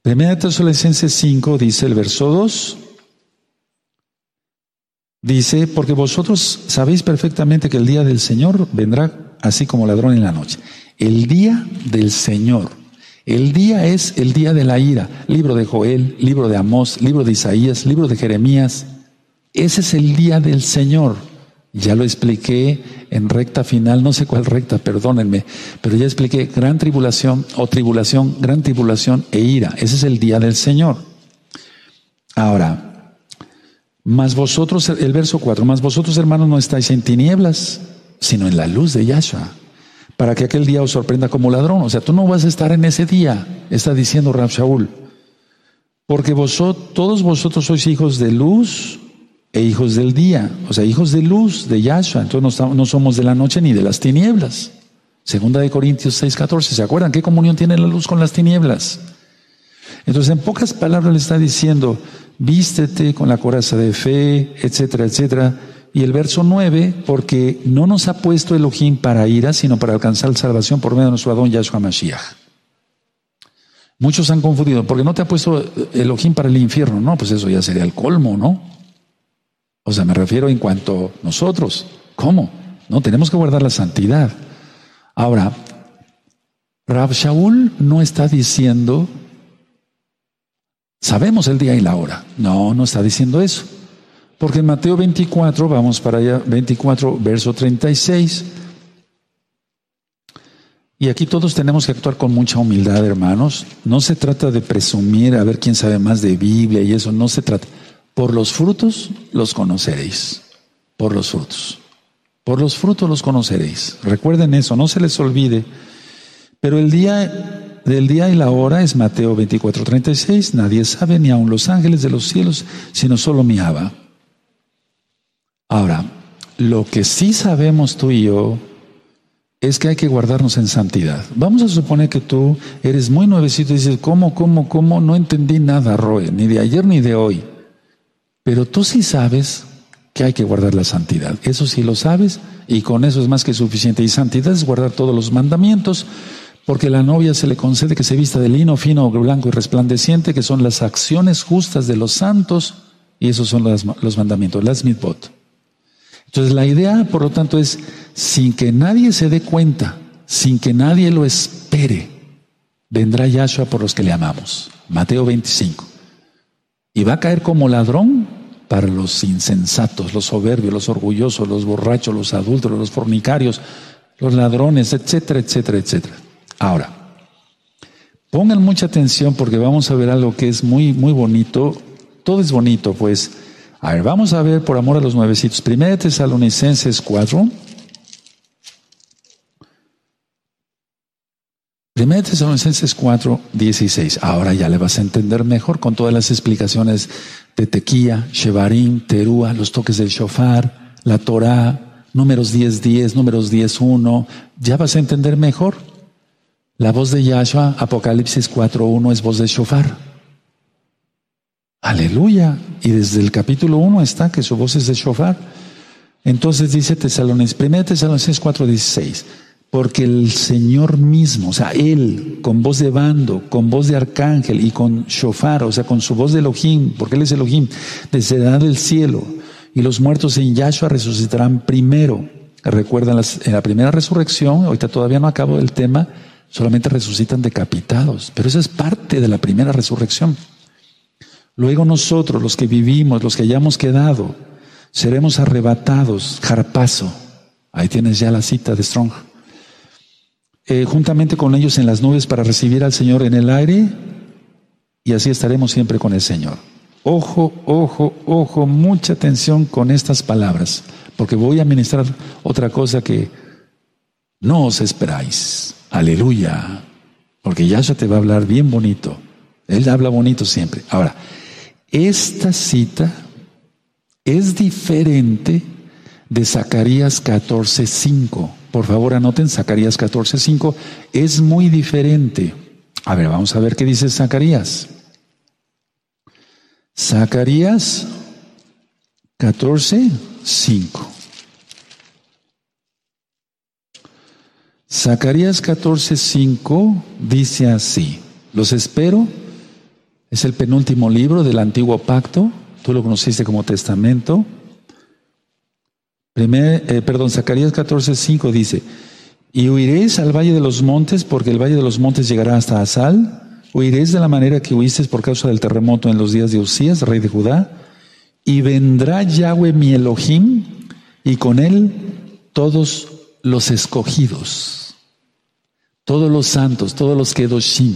Speaker 1: Primera Tesalonicenses 5 dice el verso 2. Dice, porque vosotros sabéis perfectamente que el día del Señor vendrá así como ladrón en la noche. El día del Señor. El día es el día de la ira. Libro de Joel, libro de Amós, libro de Isaías, libro de Jeremías. Ese es el día del Señor. Ya lo expliqué en recta final, no sé cuál recta, perdónenme, pero ya expliqué gran tribulación o tribulación, gran tribulación e ira. Ese es el día del Señor. Ahora, más vosotros, el verso 4, más vosotros hermanos no estáis en tinieblas, sino en la luz de Yahshua, para que aquel día os sorprenda como ladrón. O sea, tú no vas a estar en ese día, está diciendo Rab Shaul. Porque vosotros, todos vosotros sois hijos de luz e hijos del día, o sea, hijos de luz, de Yahshua. Entonces no, somos de la noche ni de las tinieblas. Segunda de Corintios 6, 14. ¿Se acuerdan qué comunión tiene la luz con las tinieblas? Entonces, en pocas palabras le está diciendo, vístete con la coraza de fe, etcétera, etcétera. Y el verso 9, porque no nos ha puesto Elohim para ira, sino para alcanzar salvación por medio de nuestro Adón Yahshua Mashiach. Muchos han confundido, porque no te ha puesto Elohim para el infierno. No, pues eso ya sería el colmo, ¿no? O sea, me refiero en cuanto a nosotros. ¿Cómo? No, tenemos que guardar la santidad. Ahora, Rab Shaul no está diciendo, sabemos el día y la hora. No, no está diciendo eso. Porque en Mateo 24, vamos para allá, 24, verso 36. Y aquí todos tenemos que actuar con mucha humildad, hermanos. No se trata de presumir a ver quién sabe más de Biblia y eso, no se trata. Por los frutos los conoceréis. Por los frutos. Por los frutos los conoceréis. Recuerden eso, no se les olvide. Pero el día del día y la hora es Mateo 24, 36. Nadie sabe, ni aun los ángeles de los cielos, sino solo mi Abba. Ahora, lo que sí sabemos tú y yo es que hay que guardarnos en santidad. Vamos a suponer que tú eres muy nuevecito y dices, ¿cómo, cómo, cómo? No entendí nada, Roe, ni de ayer ni de hoy. Pero tú sí sabes que hay que guardar la santidad. Eso sí lo sabes y con eso es más que suficiente. Y santidad es guardar todos los mandamientos, porque la novia se le concede que se vista de lino fino, blanco y resplandeciente, que son las acciones justas de los santos, y esos son los, mandamientos, las mitzvot. Entonces la idea, por lo tanto, es sin que nadie se dé cuenta, sin que nadie lo espere, vendrá Yahshua por los que le amamos. Mateo 25. Y va a caer como ladrón para los insensatos, los soberbios, los orgullosos, los borrachos, los adultos, los fornicarios, los ladrones, etcétera, etcétera, etcétera. Ahora, pongan mucha atención porque vamos a ver algo que es muy, muy bonito. Todo es bonito, pues. A ver, vamos a ver por amor a los nuevecitos. Primera Tesalonicenses 4. Primera Tesalonicenses 4, 16. Ahora ya le vas a entender mejor con todas las explicaciones de Tequía, Shevarim, Terúa, los toques del shofar, la Torah, números 10, 10, números 10, 1. Ya vas a entender mejor. La voz de Yahshua, Apocalipsis 4, 1 es voz de shofar. Aleluya. Y desde el capítulo 1 está que su voz es de shofar. Entonces dice Tesalonicenses, 1 Tesalonicenses 4, 16. Porque el Señor mismo, o sea, Él, con voz de bando, con voz de arcángel y con shofar, o sea, con su voz de Elohim, porque Él es Elohim, descenderá del cielo y los muertos en Yahshua resucitarán primero. Recuerdan en la primera resurrección, ahorita todavía no acabo el tema, solamente resucitan decapitados, pero eso es parte de la primera resurrección. Luego nosotros, los que vivimos, los que hayamos quedado, seremos arrebatados, jarpazo. Ahí tienes ya la cita de Strong. Eh, juntamente con ellos en las nubes para recibir al Señor en el aire y así estaremos siempre con el Señor. Ojo, ojo, ojo, mucha atención con estas palabras, porque voy a ministrar otra cosa que no os esperáis. Aleluya. Porque Yahshua te va a hablar bien bonito. Él habla bonito siempre. Ahora, esta cita es diferente de Zacarías 14:5. Por favor, anoten Zacarías 14:5. Es muy diferente. A ver, vamos a ver qué dice Zacarías. Zacarías 14:5. Zacarías 14:5 dice así: Los espero. Es el penúltimo libro del antiguo pacto. Tú lo conociste como testamento. Primer, eh, perdón, Zacarías 14:5 dice: Y huiréis al valle de los montes, porque el valle de los montes llegará hasta Asal. Huiréis de la manera que huiste por causa del terremoto en los días de Usías, rey de Judá. Y vendrá Yahweh mi Elohim, y con él todos los escogidos, todos los santos, todos los kedoshim.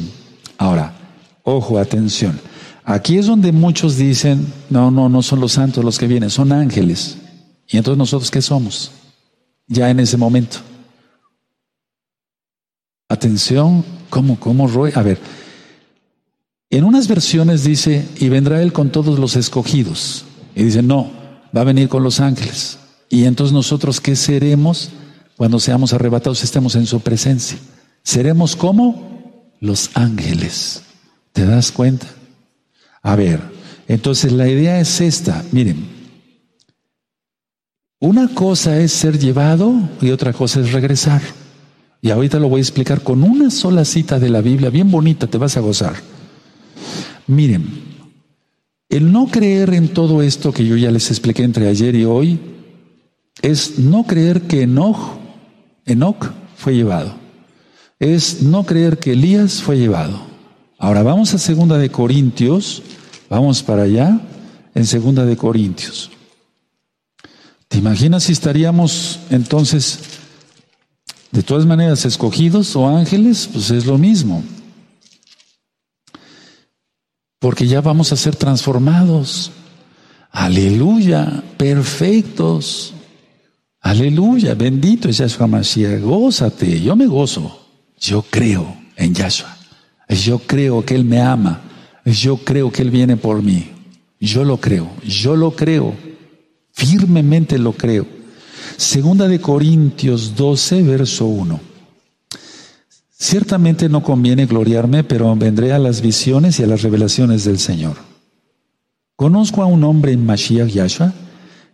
Speaker 1: Ahora, ojo, atención. Aquí es donde muchos dicen, no, no, no son los santos los que vienen, son ángeles. Y entonces nosotros, ¿qué somos? Ya en ese momento. Atención, ¿cómo, cómo, Roy? A ver, en unas versiones dice, y vendrá él con todos los escogidos. Y dice, no, va a venir con los ángeles. Y entonces nosotros, ¿qué seremos? Cuando seamos arrebatados, estemos en su presencia. Seremos como los ángeles. ¿Te das cuenta? A ver, entonces la idea es esta. Miren, una cosa es ser llevado y otra cosa es regresar. Y ahorita lo voy a explicar con una sola cita de la Biblia, bien bonita, te vas a gozar. Miren, el no creer en todo esto que yo ya les expliqué entre ayer y hoy es no creer que Enoch Enoch fue llevado. Es no creer que Elías fue llevado. Ahora vamos a segunda de Corintios, vamos para allá, en segunda de Corintios. ¿Te imaginas si estaríamos entonces de todas maneras escogidos o ángeles? Pues es lo mismo. Porque ya vamos a ser transformados. Aleluya, perfectos. Aleluya, bendito es Yahshua Mashiach, gózate, yo me gozo, yo creo en Yahshua, yo creo que Él me ama, yo creo que Él viene por mí, yo lo creo, yo lo creo, firmemente lo creo. Segunda de Corintios 12, verso 1. Ciertamente no conviene gloriarme, pero vendré a las visiones y a las revelaciones del Señor. Conozco a un hombre en Mashiach Yahshua,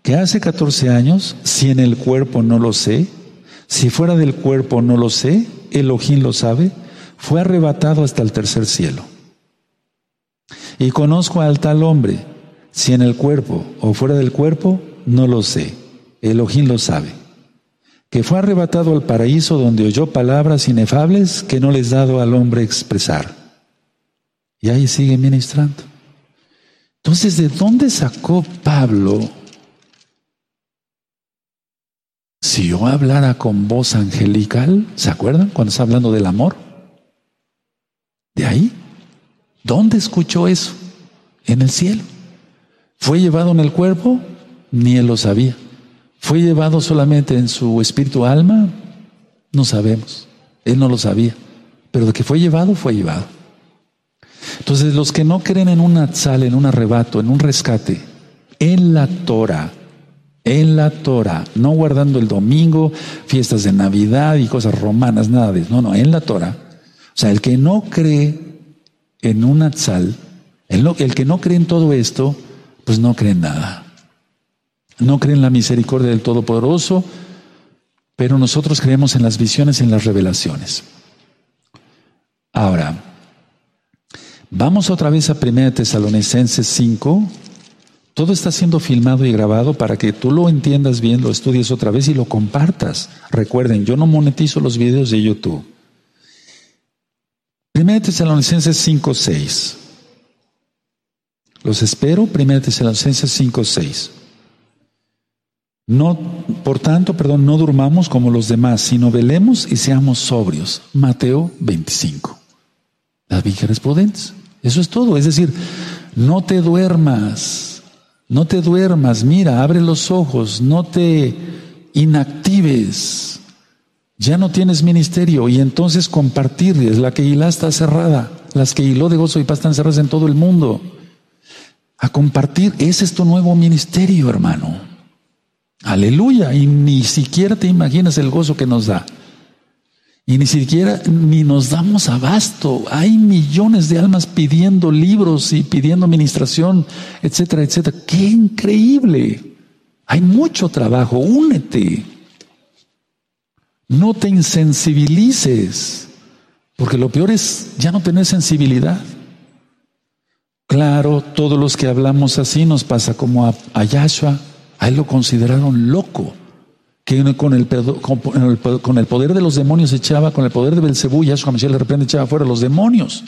Speaker 1: que hace 14 años, si en el cuerpo no lo sé, si fuera del cuerpo no lo sé, Elohim lo sabe, fue arrebatado hasta el tercer cielo. Y conozco al tal hombre, si en el cuerpo o fuera del cuerpo, no lo sé, Elohim lo sabe, que fue arrebatado al paraíso donde oyó palabras inefables que no les dado al hombre expresar. Y ahí sigue ministrando. Entonces, ¿de dónde sacó Pablo Si yo hablara con voz angelical, ¿se acuerdan cuando está hablando del amor? De ahí. ¿Dónde escuchó eso? En el cielo. ¿Fue llevado en el cuerpo? Ni él lo sabía. ¿Fue llevado solamente en su espíritu alma? No sabemos. Él no lo sabía. Pero de que fue llevado, fue llevado. Entonces, los que no creen en un atzal, en un arrebato, en un rescate, en la Torah, en la Torah, no guardando el domingo, fiestas de Navidad y cosas romanas, nada de eso. No, no, en la Torah. O sea, el que no cree en un atzal, el, que no cree en todo esto, pues no cree en nada. No cree en la misericordia del Todopoderoso, pero nosotros creemos en las visiones, en las revelaciones. Ahora, vamos otra vez a 1 Tesalonicenses 5, todo está siendo filmado y grabado para que tú lo entiendas bien, lo estudies otra vez y lo compartas. Recuerden, yo no monetizo los videos de YouTube. Primera Tesalonicenses 5, 6. Los espero, 1 Tesalonicenses 5, 6. No, por tanto, perdón, no durmamos como los demás, sino velemos y seamos sobrios. Mateo 25. Las vírgenes prudentes. Eso es todo. Es decir, no te duermas, no te duermas, mira, abre los ojos, no te inactives. Ya no tienes ministerio y entonces compartirles. La que hilá está cerrada. Las que hiló de gozo y paz están cerradas en todo el mundo. A compartir, ese es tu nuevo ministerio, hermano. Aleluya. Y ni siquiera te imaginas el gozo que nos da. Y ni siquiera ni nos damos abasto. Hay millones de almas pidiendo libros y pidiendo administración, etcétera, etcétera. ¡Qué increíble! Hay mucho trabajo. Únete. No te insensibilices. Porque lo peor es ya no tener sensibilidad. Claro, todos los que hablamos así nos pasa como a, a Yahshua. A él lo consideraron loco que con el, con el, poder de los demonios echaba, con el poder de Belcebú, Yahshua Mashiach de repente echaba fuera los demonios.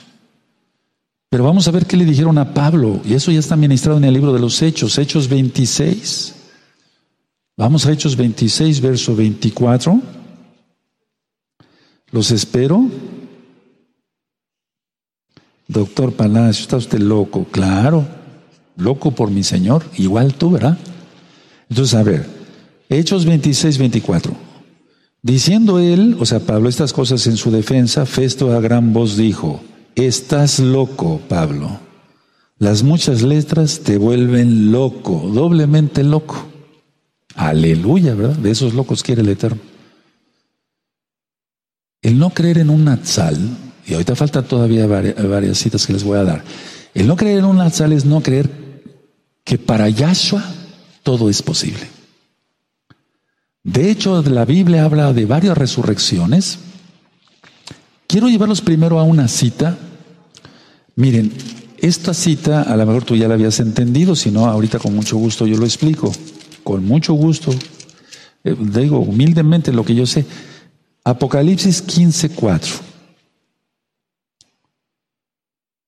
Speaker 1: Pero vamos a ver qué le dijeron a Pablo, y eso ya está ministrado en el libro de los Hechos, Hechos 26. Vamos a Hechos 26, verso 24. Los espero. Doctor Palacio, está usted loco, claro, loco por mi Señor, igual tú, ¿verdad? Entonces, a ver, Hechos 26, 24. Diciendo él, o sea, Pablo, estas cosas en su defensa, Festo a gran voz dijo, estás loco, Pablo. Las muchas letras te vuelven loco, doblemente loco. Aleluya, ¿verdad? De esos locos quiere el Eterno. El no creer en un Natsal, y ahorita faltan todavía varias, citas que les voy a dar. El no creer en un Natsal es no creer que para Yahshua todo es posible. De hecho, la Biblia habla de varias resurrecciones. Quiero llevarlos primero a una cita. Miren, esta cita a lo mejor tú ya la habías entendido, si no, ahorita con mucho gusto yo lo explico. Con mucho gusto. Eh, digo humildemente lo que yo sé. Apocalipsis 15:4.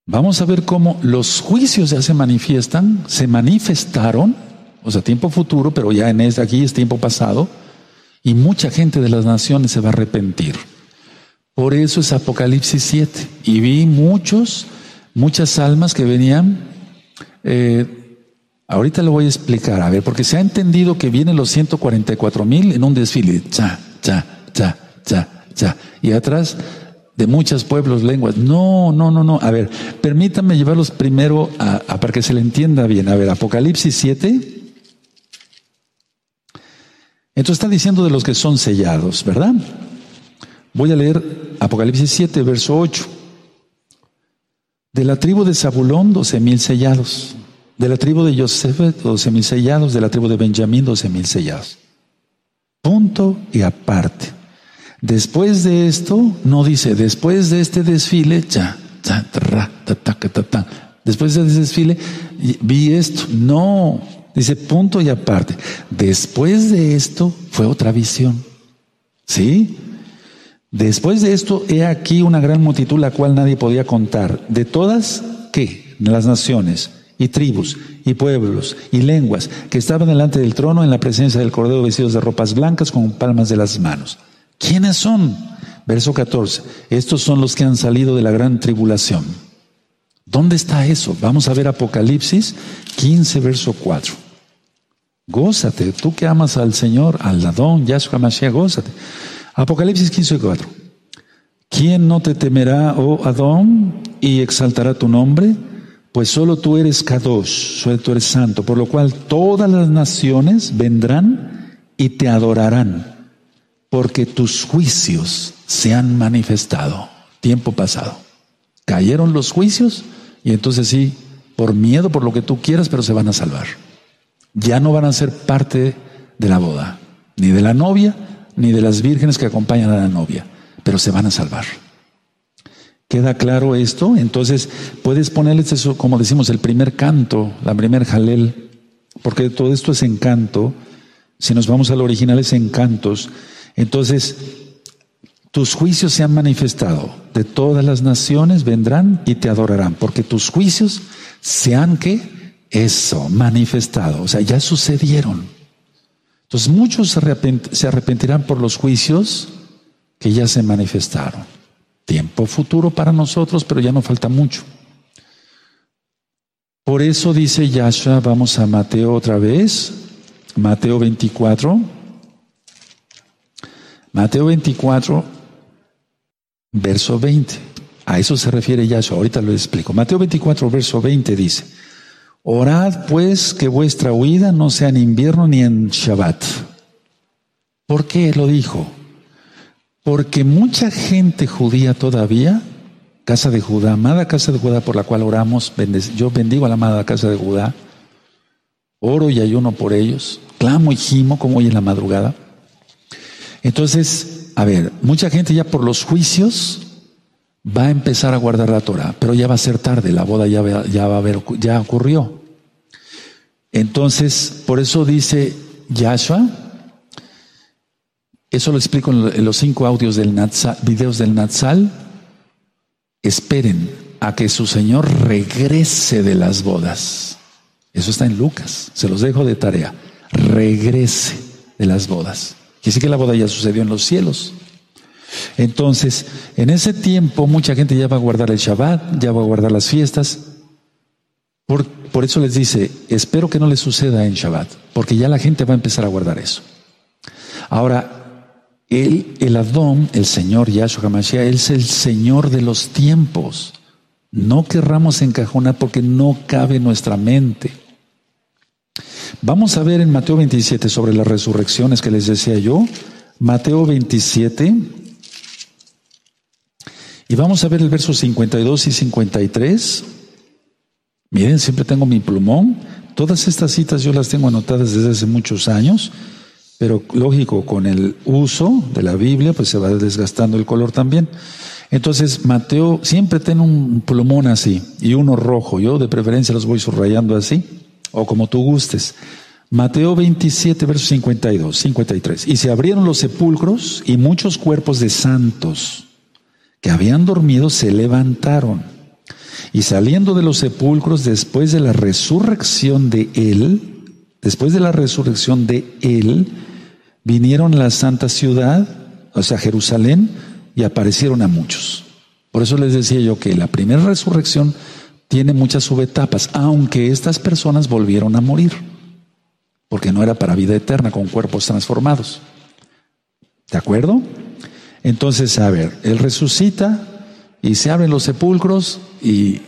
Speaker 1: Vamos a ver cómo los juicios ya se manifiestan, se manifestaron, o sea, tiempo futuro, pero ya en este, aquí es tiempo pasado y mucha gente de las naciones se va a arrepentir. Por eso es Apocalipsis 7. Y vi muchos, muchas almas que venían. Eh, ahorita lo voy a explicar, a ver, porque se ha entendido que vienen los 144 mil en un desfile. Cha, cha, cha, cha, cha. Y atrás de muchos pueblos, lenguas. No, no, no, no. A ver, permítanme llevarlos primero para que se le entienda bien. A ver, Apocalipsis 7. Entonces está diciendo de los que son sellados, ¿verdad? Voy a leer Apocalipsis 7, verso 8. De la tribu de Zabulón, doce mil sellados. De la tribu de Joseph, doce mil sellados. De la tribu de Benjamín, doce mil sellados. Punto y aparte. Después de esto, no dice, después de este desfile, ya, ya, después de ese desfile, vi esto. No, Dice punto y aparte. Después de esto fue otra visión. ¿Sí? Después de esto, he aquí una gran multitud la cual nadie podía contar. De todas, ¿qué? Las naciones y tribus y pueblos y lenguas que estaban delante del trono en la presencia del Cordero vestidos de ropas blancas con palmas de las manos. ¿Quiénes son? Verso 14. Estos son los que han salido de la gran tribulación. ¿Dónde está eso? Vamos a ver Apocalipsis 15, verso 4. Gózate, tú que amas al Señor, al Adón, Yahshua Mashiach, gózate. Apocalipsis 15, 4. ¿Quién no te temerá, oh Adón, y exaltará tu nombre? Pues solo tú eres Kadosh, solo tú eres santo, por lo cual todas las naciones vendrán y te adorarán, porque tus juicios se han manifestado. Tiempo pasado. Cayeron los juicios y entonces sí, por miedo, por lo que tú quieras, pero se van a salvar. Ya no van a ser parte de la boda, ni de la novia, ni de las vírgenes que acompañan a la novia, pero se van a salvar. ¿Queda claro esto? Entonces puedes ponerles eso, como decimos, el primer canto, la primer jalel, porque todo esto es encanto. Si nos vamos al original es encantos. Entonces, tus juicios se han manifestado. De todas las naciones vendrán y te adorarán, porque tus juicios se han que eso, manifestado. O sea, ya sucedieron. Entonces muchos se arrepentirán por los juicios que ya se manifestaron. Tiempo futuro para nosotros, pero ya no falta mucho. Por eso dice Yahshua, vamos a Mateo otra vez, Mateo 24. Mateo 24, verso 20. A eso se refiere Yahshua, ahorita lo explico. Mateo 24, verso 20 dice, Orad pues que vuestra huida no sea en invierno ni en Shabbat. ¿Por qué lo dijo? Porque mucha gente judía todavía, casa de Judá, amada casa de Judá por la cual oramos, yo bendigo a la amada casa de Judá, oro y ayuno por ellos, clamo y gimo como hoy en la madrugada. Entonces, a ver, mucha gente ya por los juicios va a empezar a guardar la Torah, pero ya va a ser tarde, la boda ya, ya va a haber, ya ocurrió. Entonces, por eso dice Yahshua, eso lo explico en los cinco audios del videos del Natsal, esperen a que su Señor regrese de las bodas. Eso está en Lucas, se los dejo de tarea. Regrese de las bodas. Quiere decir que la boda ya sucedió en los cielos. Entonces, en ese tiempo mucha gente ya va a guardar el Shabbat, ya va a guardar las fiestas. Por, por eso les dice, espero que no les suceda en Shabbat, porque ya la gente va a empezar a guardar eso. Ahora, él, el Adón, el Señor Yahshua HaMashiach, Él es el Señor de los tiempos. No querramos encajonar porque no cabe en nuestra mente. Vamos a ver en Mateo 27 sobre las resurrecciones que les decía yo. Mateo 27, y vamos a ver el verso 52 y 53. Miren, siempre tengo mi plumón. Todas estas citas yo las tengo anotadas desde hace muchos años, pero lógico, con el uso de la Biblia, pues se va desgastando el color también. Entonces, Mateo, siempre tengo un plumón así y uno rojo. Yo de preferencia los voy subrayando así, o como tú gustes. Mateo 27, verso 52, 53. Y se abrieron los sepulcros y muchos cuerpos de santos que habían dormido se levantaron y saliendo de los sepulcros después de la resurrección de Él, después de la resurrección de Él, vinieron a la santa ciudad, o sea, Jerusalén, y aparecieron a muchos. Por eso les decía yo que la primera resurrección tiene muchas subetapas, aunque estas personas volvieron a morir, porque no era para vida eterna con cuerpos transformados. ¿De acuerdo? Entonces, a ver, Él resucita y se abren los sepulcros y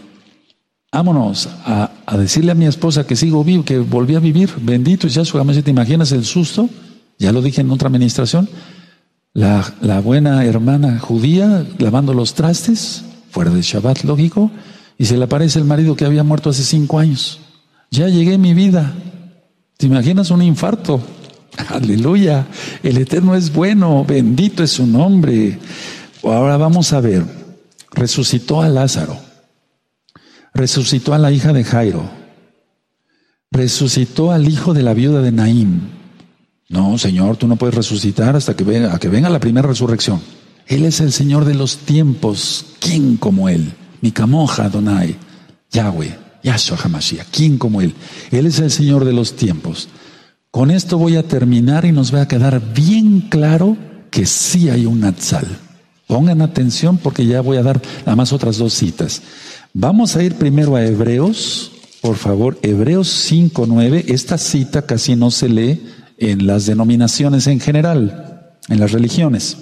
Speaker 1: vámonos a, decirle a mi esposa que sigo vivo, que volví a vivir, bendito ya su ¿te imaginas el susto? Ya lo dije en otra administración. La, la buena hermana judía lavando los trastes, fuera de Shabbat, lógico, y se le aparece el marido que había muerto hace cinco años. Ya llegué mi vida. ¿Te imaginas un infarto? Aleluya. El Eterno es bueno. Bendito es su nombre. Ahora vamos a ver. Resucitó a Lázaro. Resucitó a la hija de Jairo. Resucitó al hijo de la viuda de Naim. No, Señor, tú no puedes resucitar hasta que venga, la primera resurrección. Él es el Señor de los tiempos. ¿Quién como Él? Mikamoja Donai. Yahweh. Yahshua HaMashiach. ¿Quién como Él? Él es el Señor de los tiempos. Con esto voy a terminar y nos va a quedar bien claro que sí hay un Natsal. Pongan atención porque ya voy a dar nada más otras dos citas. Vamos a ir primero a Hebreos, por favor, Hebreos 5.9. Esta cita casi no se lee en las denominaciones en general, en las religiones.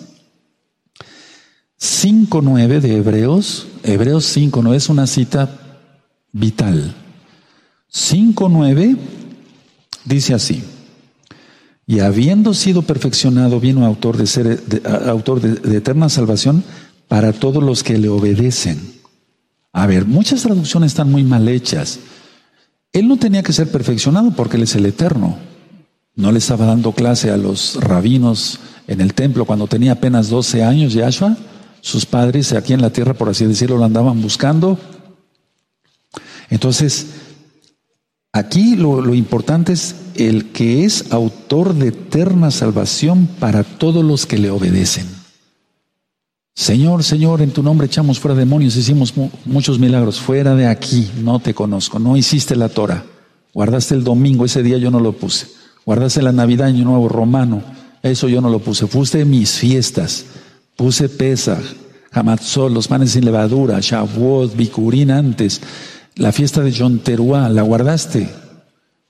Speaker 1: 5.9 de Hebreos, Hebreos 5.9 es una cita vital. 5.9 dice así y habiendo sido perfeccionado, vino autor de ser autor de, eterna salvación para todos los que le obedecen. A ver, muchas traducciones están muy mal hechas. Él no tenía que ser perfeccionado porque Él es el eterno. No le estaba dando clase a los rabinos en el templo cuando tenía apenas 12 años, Yahshua. Sus padres aquí en la tierra, por así decirlo, lo andaban buscando. Entonces, Aquí lo, importante es el que es autor de eterna salvación para todos los que le obedecen. Señor, Señor, en tu nombre echamos fuera demonios, hicimos muchos milagros. Fuera de aquí, no te conozco, no hiciste la Torah. Guardaste el domingo, ese día yo no lo puse. Guardaste la Navidad, Año Nuevo Romano, eso yo no lo puse. Fuiste mis fiestas. Puse Pesach, Hamatzot, los panes sin levadura, Shavuot, Bikurín antes. La fiesta de John Teruá, la guardaste.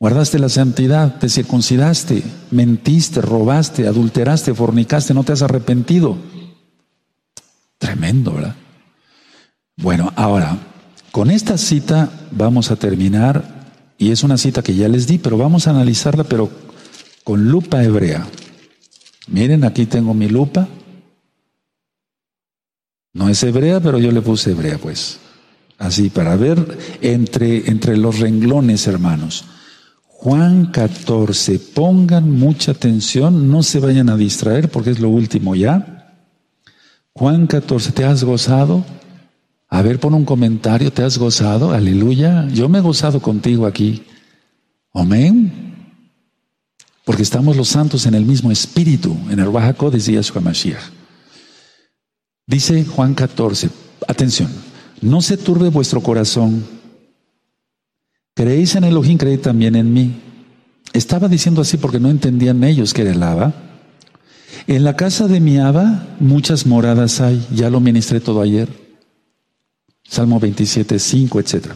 Speaker 1: Guardaste la santidad, te circuncidaste, mentiste, robaste, adulteraste, fornicaste, no te has arrepentido. Tremendo, ¿verdad? Bueno, ahora, con esta cita vamos a terminar, y es una cita que ya les di, pero vamos a analizarla, pero con lupa hebrea. Miren, aquí tengo mi lupa. No es hebrea, pero yo le puse hebrea, pues. Así, para ver entre, entre los renglones, hermanos. Juan 14, pongan mucha atención, no se vayan a distraer porque es lo último ya. Juan 14, ¿te has gozado? A ver, pon un comentario, ¿te has gozado? Aleluya. Yo me he gozado contigo aquí. Amén. Porque estamos los santos en el mismo espíritu, en el Bajaco de Yahshua Mashiach. Dice Juan 14, atención, no se turbe vuestro corazón. Creéis en Elohim, creéis también en mí. Estaba diciendo así porque no entendían ellos que era el Abba. En la casa de mi Abba muchas moradas hay, ya lo ministré todo ayer. Salmo 27, 5, etc.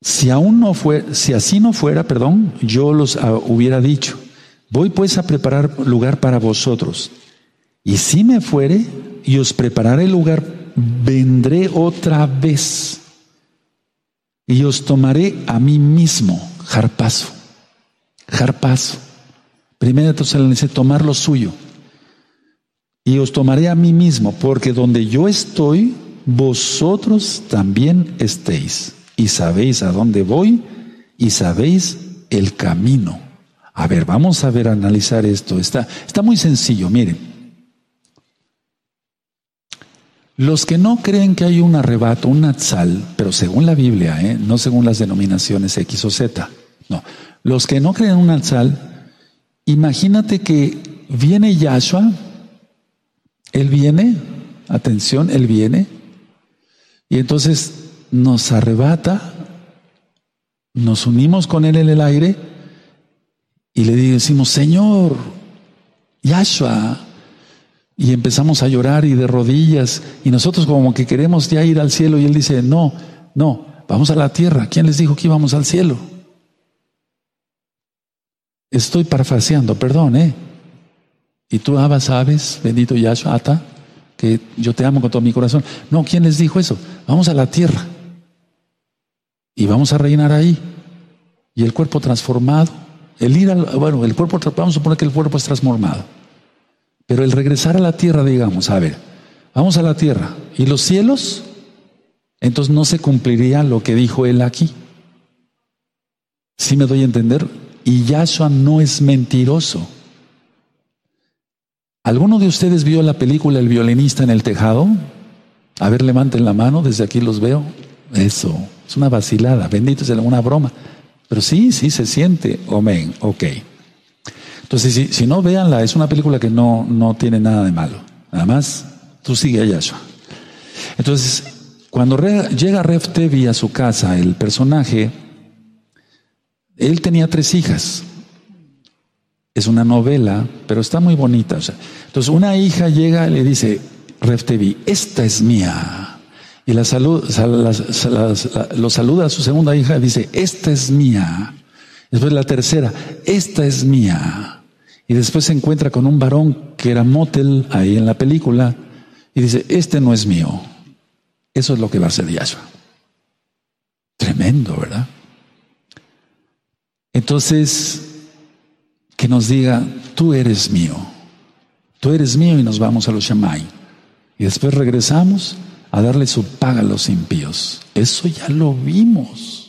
Speaker 1: Si aún no fue, si así no fuera, perdón, yo los ah, hubiera dicho, voy pues a preparar lugar para vosotros. Y si me fuere y os prepararé lugar, vendré otra vez y os tomaré a mí mismo, jarpazo, jarpazo. Primera dice tomar lo suyo. Y os tomaré a mí mismo, porque donde yo estoy, vosotros también estéis. Y sabéis a dónde voy y sabéis el camino. A ver, vamos a ver, analizar esto. Está, está muy sencillo, miren. Los que no creen que hay un arrebato, un natsal, pero según la Biblia, ¿eh? no según las denominaciones X o Z, no. Los que no creen en un natsal, imagínate que viene Yahshua, Él viene, atención, Él viene, y entonces nos arrebata, nos unimos con Él en el aire y le decimos, Señor, Yahshua, y empezamos a llorar y de rodillas y nosotros como que queremos ya ir al cielo y él dice, no, no, vamos a la tierra. ¿Quién les dijo que íbamos al cielo? Estoy parafraseando, perdón, ¿eh? Y tú, Abba, sabes, bendito Yahshua, Ata, que yo te amo con todo mi corazón. No, ¿quién les dijo eso? Vamos a la tierra. Y vamos a reinar ahí. Y el cuerpo transformado, el ir al, bueno, el cuerpo, vamos a suponer que el cuerpo es transformado. Pero el regresar a la tierra, digamos, a ver, vamos a la tierra. ¿Y los cielos? Entonces no se cumpliría lo que dijo él aquí. ¿Sí me doy a entender? Y Yahshua no es mentiroso. ¿Alguno de ustedes vio la película El violinista en el tejado? A ver, levanten la mano, desde aquí los veo. Eso, es una vacilada, bendito sea una broma. Pero sí, sí se siente. Amén, ok. Entonces, si, no, véanla, es una película que no, no tiene nada de malo. Nada más, tú sigue a Yahshua. Entonces, cuando llega Ref Tevi a su casa, el personaje, él tenía tres hijas. Es una novela, pero está muy bonita. entonces, una hija llega y le dice, Ref Tevi, esta es mía. Y la salud, lo saluda a su segunda hija y dice, esta es mía. Después la tercera, esta es mía. Y después se encuentra con un varón que era motel ahí en la película y dice, este no es mío. Eso es lo que va a ser Yahshua. Tremendo, ¿verdad? Entonces, que nos diga, tú eres mío. Tú eres mío y nos vamos a los Shammai. Y después regresamos a darle su paga a los impíos. Eso ya lo vimos.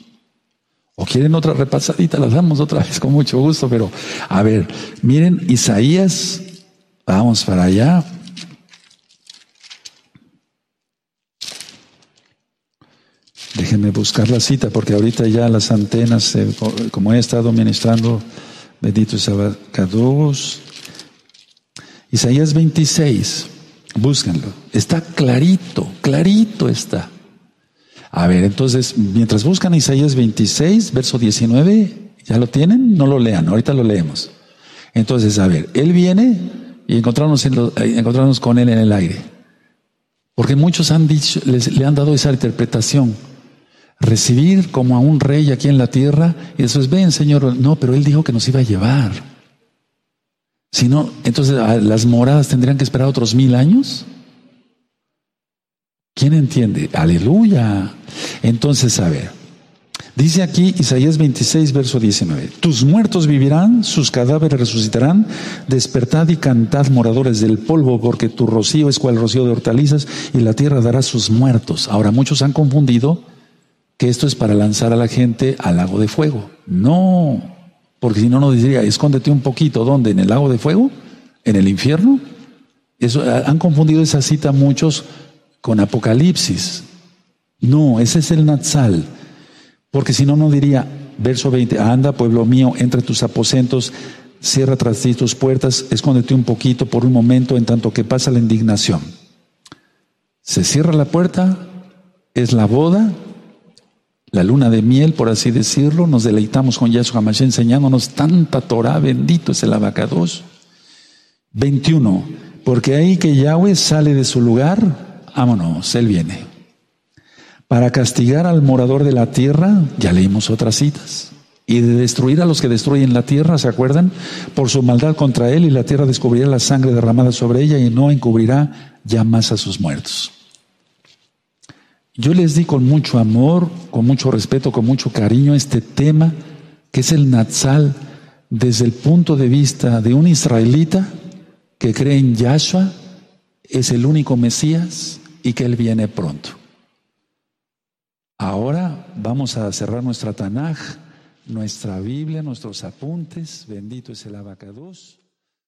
Speaker 1: ¿O quieren otra repasadita? Las damos otra vez con mucho gusto, pero a ver, miren Isaías, vamos para allá. Déjenme buscar la cita porque ahorita ya las antenas, como he estado ministrando, bendito Isaías 26. Búsquenlo. Está clarito, clarito está. A ver, entonces, mientras buscan Isaías 26, verso 19, ¿ya lo tienen? No lo lean, ahorita lo leemos. Entonces, a ver, Él viene y encontrarnos, encontrarnos con Él en el aire. Porque muchos han dicho, le han dado esa interpretación. Recibir como a un rey aquí en la tierra y después, ven, Señor, no, pero Él dijo que nos iba a llevar. Si no, entonces las moradas tendrían que esperar otros mil años. ¿Quién entiende? Aleluya. Entonces, a ver, dice aquí Isaías 26, verso 19, tus muertos vivirán, sus cadáveres resucitarán, despertad y cantad moradores del polvo, porque tu rocío es cual rocío de hortalizas y la tierra dará sus muertos. Ahora, muchos han confundido que esto es para lanzar a la gente al lago de fuego. No, porque si no, nos diría, escóndete un poquito, ¿dónde? ¿En el lago de fuego? ¿En el infierno? Eso, han confundido esa cita muchos con Apocalipsis. No, ese es el Natsal. Porque si no, no diría, verso 20, anda, pueblo mío, entre tus aposentos, cierra tras ti tus puertas, escóndete un poquito por un momento en tanto que pasa la indignación. Se cierra la puerta, es la boda, la luna de miel, por así decirlo, nos deleitamos con Yahshua Mashiach enseñándonos tanta Torah, bendito es el abacados. 21. Porque ahí que Yahweh sale de su lugar, vámonos, Él viene. Para castigar al morador de la tierra, ya leímos otras citas. Y de destruir a los que destruyen la tierra, ¿se acuerdan? Por su maldad contra él y la tierra descubrirá la sangre derramada sobre ella y no encubrirá ya más a sus muertos. Yo les di con mucho amor, con mucho respeto, con mucho cariño este tema, que es el Natsal, desde el punto de vista de un israelita que cree en Yahshua, es el único Mesías, y que Él viene pronto. Ahora vamos a cerrar nuestra Tanaj, nuestra Biblia, nuestros apuntes. Bendito es el abacados.